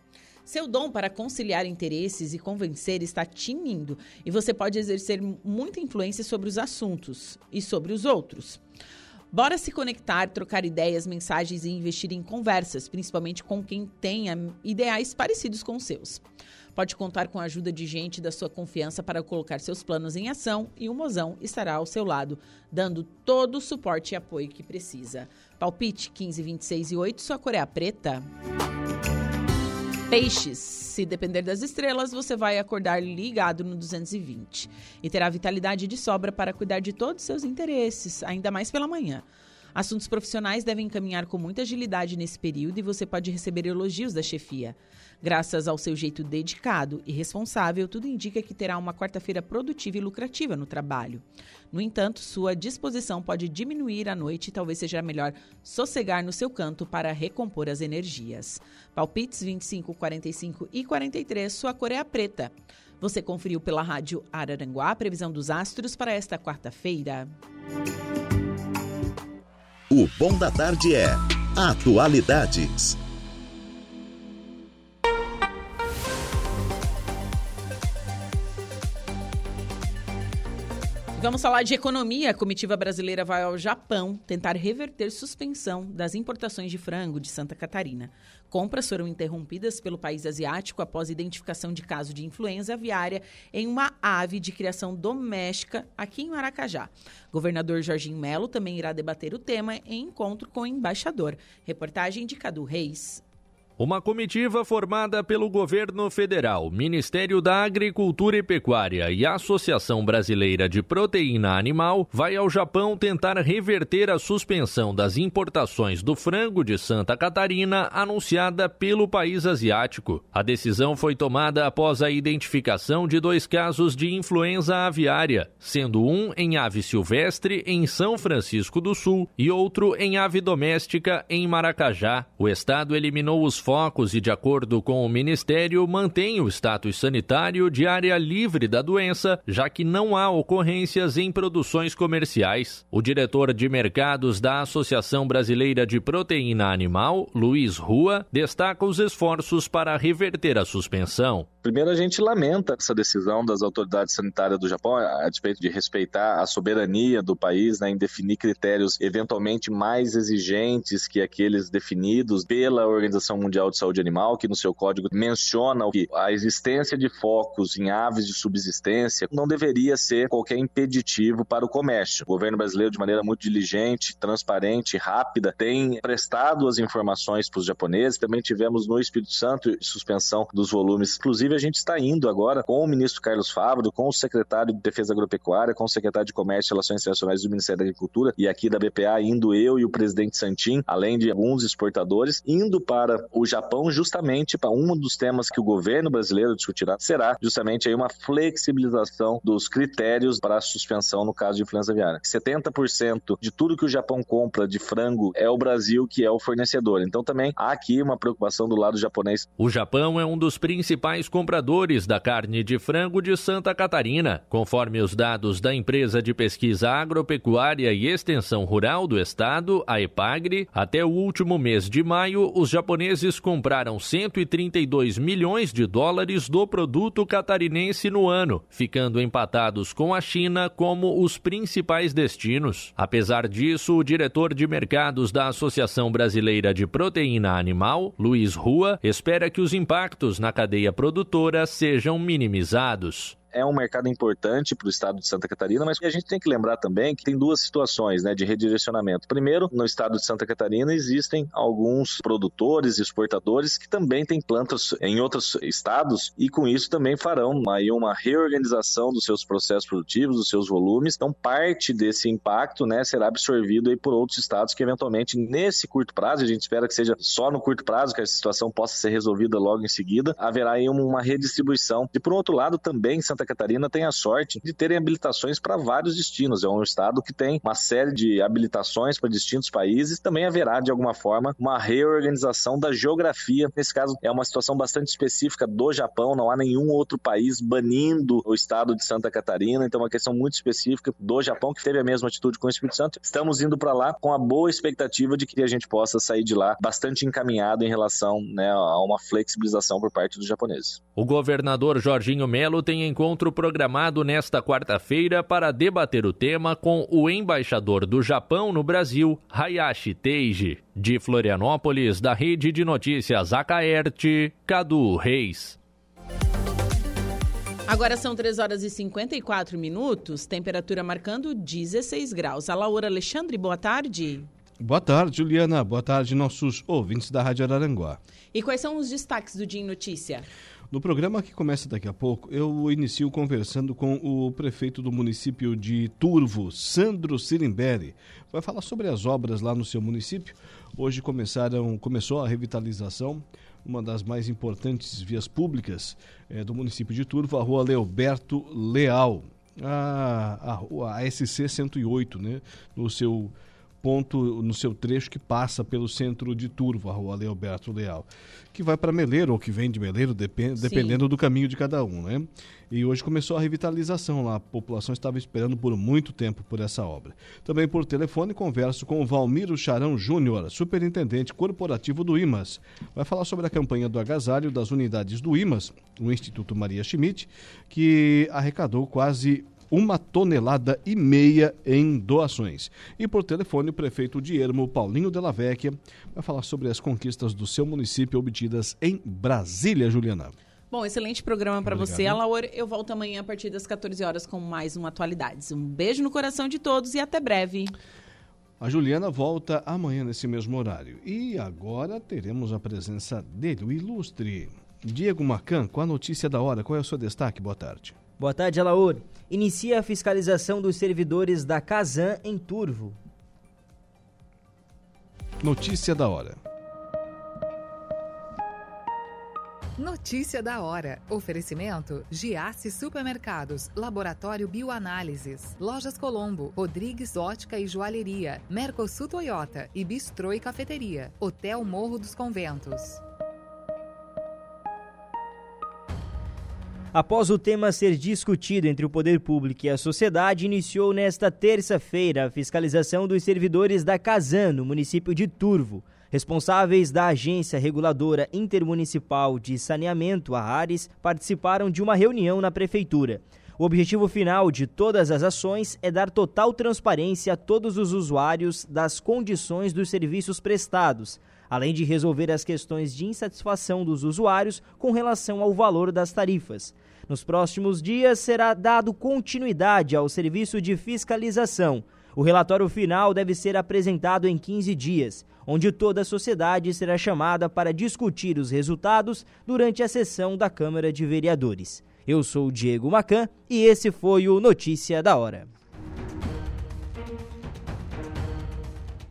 Seu dom para conciliar interesses e convencer está tinindo e você pode exercer muita influência sobre os assuntos e sobre os outros. Bora se conectar, trocar ideias, mensagens e investir em conversas, principalmente com quem tenha ideais parecidos com os seus. Pode contar com a ajuda de gente da sua confiança para colocar seus planos em ação e o mozão estará ao seu lado, dando todo o suporte e apoio que precisa. Palpite 15, 26 e 8, sua cor é a preta. Peixes, se depender das estrelas, você vai acordar ligado no 220 e terá vitalidade de sobra para cuidar de todos os seus interesses, ainda mais pela manhã. Assuntos profissionais devem caminhar com muita agilidade nesse período e você pode receber elogios da chefia. Graças ao seu jeito dedicado e responsável, tudo indica que terá uma quarta-feira produtiva e lucrativa no trabalho. No entanto, sua disposição pode diminuir à noite e talvez seja melhor sossegar no seu canto para recompor as energias. Palpites 25, 45 e 43, sua cor é a preta. Você conferiu pela rádio Araranguá a previsão dos astros para esta quarta-feira. O Bom da Tarde é Atualidades. Vamos falar de economia. A comitiva brasileira vai ao Japão tentar reverter suspensão das importações de frango de Santa Catarina. Compras foram interrompidas pelo país asiático após identificação de caso de influenza aviária em uma ave de criação doméstica aqui em Maracajá. Governador Jorginho Melo também irá debater o tema em encontro com o embaixador. Reportagem de Cadu Reis. Uma comitiva formada pelo governo federal, Ministério da Agricultura e Pecuária e a Associação Brasileira de Proteína Animal vai ao Japão tentar reverter a suspensão das importações do frango de Santa Catarina anunciada pelo país asiático. A decisão foi tomada após a identificação de dois casos de influenza aviária, sendo um em ave silvestre em São Francisco do Sul e outro em ave doméstica em Maracajá. O estado eliminou os focos e, de acordo com o Ministério, mantém o status sanitário de área livre da doença, já que não há ocorrências em produções comerciais. O diretor de mercados da Associação Brasileira de Proteína Animal, Luiz Rua, destaca os esforços para reverter a suspensão. Primeiro, a gente lamenta essa decisão das autoridades sanitárias do Japão a respeito de respeitar a soberania do país né, em definir critérios eventualmente mais exigentes que aqueles definidos pela Organização Mundial Mundial de Saúde Animal, que no seu código menciona que a existência de focos em aves de subsistência não deveria ser qualquer impeditivo para o comércio. O governo brasileiro, de maneira muito diligente, transparente, rápida, tem prestado as informações para os japoneses. Também tivemos no Espírito Santo suspensão dos volumes. Inclusive, a gente está indo agora com o ministro Carlos Fávaro, com o secretário de Defesa Agropecuária, com o secretário de Comércio e Relações Internacionais do Ministério da Agricultura e aqui da BPA, indo eu e o presidente Santin, além de alguns exportadores, indo para o Japão justamente para um dos temas que o governo brasileiro discutirá será justamente aí uma flexibilização dos critérios para a suspensão no caso de influenza aviária. 70% de tudo que o Japão compra de frango é o Brasil que é o fornecedor. Então também há aqui uma preocupação do lado japonês. O Japão é um dos principais compradores da carne de frango de Santa Catarina. Conforme os dados da empresa de pesquisa agropecuária e extensão rural do estado, a EPAGRE, até o último mês de maio, os japoneses compraram 132 milhões de dólares do produto catarinense no ano, ficando empatados com a China como os principais destinos. Apesar disso, o diretor de mercados da Associação Brasileira de Proteína Animal, Luiz Rua, espera que os impactos na cadeia produtora sejam minimizados é um mercado importante para o estado de Santa Catarina, mas a gente tem que lembrar também que tem duas situações né, de redirecionamento. Primeiro, no estado de Santa Catarina existem alguns produtores e exportadores que também têm plantas em outros estados e com isso também farão aí uma reorganização dos seus processos produtivos, dos seus volumes. Então, parte desse impacto né, será absorvido aí por outros estados que eventualmente nesse curto prazo, a gente espera que seja só no curto prazo que a situação possa ser resolvida logo em seguida, haverá aí uma redistribuição. E por outro lado, também Santa Santa Catarina tem a sorte de terem habilitações para vários destinos. É um estado que tem uma série de habilitações para distintos países. Também haverá, de alguma forma, uma reorganização da geografia. Nesse caso, é uma situação bastante específica do Japão. Não há nenhum outro país banindo o estado de Santa Catarina. Então, é uma questão muito específica do Japão, que teve a mesma atitude com o Espírito Santo. Estamos indo para lá com a boa expectativa de que a gente possa sair de lá bastante encaminhado em relação né, a uma flexibilização por parte dos japoneses. O governador Jorginho Melo tem encontro encontro programado nesta quarta-feira para debater o tema com o embaixador do Japão no Brasil, Hayashi Teiji. De Florianópolis, da Rede de Notícias Acaerte, Cadu Reis. Agora são 3 horas e 54 minutos, temperatura marcando 16 graus. A Laura Alexandre, boa tarde. Boa tarde, Juliana. Boa tarde, nossos ouvintes da Rádio Araranguá. E quais são os destaques do Dia em Notícia? No programa que começa daqui a pouco, eu inicio conversando com o prefeito do município de Turvo, Sandro Sirimberi. Vai falar sobre as obras lá no seu município. Hoje começaram, começou a revitalização, uma das mais importantes vias públicas é, do município de Turvo, a rua Leoberto Leal, a, a, a SC 108, né, no seu ponto no seu trecho que passa pelo centro de Turvo, a rua Leoberto Leal, que vai para Meleiro ou que vem de Meleiro, depend, dependendo do caminho de cada um, né? E hoje começou a revitalização lá, a população estava esperando por muito tempo por essa obra. Também por telefone converso com o Valmiro Charão Júnior, superintendente corporativo do IMAS. Vai falar sobre a campanha do agasalho das unidades do IMAS, o Instituto Maria Schmidt, que arrecadou quase uma tonelada e meia em doações. E por telefone, o prefeito de Ermo, Paulinho Della Vecchia, vai falar sobre as conquistas do seu município obtidas em Brasília, Juliana. Bom, excelente programa para você, Alaor. Eu volto amanhã a partir das 14 horas com mais um Atualidades. Um beijo no coração de todos e até breve. A Juliana volta amanhã nesse mesmo horário. E agora teremos a presença dele, o ilustre Diego Macan, com a notícia da hora. Qual é o seu destaque? Boa tarde. Boa tarde, Alaor. Inicia a fiscalização dos servidores da Casan em Turvo. Notícia da hora. Notícia da hora. Oferecimento: Giasse Supermercados, Laboratório Bioanálises, Lojas Colombo, Rodrigues Ótica e Joalheria, Mercosul Toyota e Bistrô e Cafeteria, Hotel Morro dos Conventos. Após o tema ser discutido entre o poder público e a sociedade, iniciou nesta terça-feira a fiscalização dos servidores da Casan, no município de Turvo. Responsáveis da Agência Reguladora Intermunicipal de Saneamento, a ARES, participaram de uma reunião na prefeitura. O objetivo final de todas as ações é dar total transparência a todos os usuários das condições dos serviços prestados, além de resolver as questões de insatisfação dos usuários com relação ao valor das tarifas. Nos próximos dias será dado continuidade ao serviço de fiscalização. O relatório final deve ser apresentado em 15 dias, onde toda a sociedade será chamada para discutir os resultados durante a sessão da Câmara de Vereadores. Eu sou o Diego Macan e esse foi o Notícia da Hora.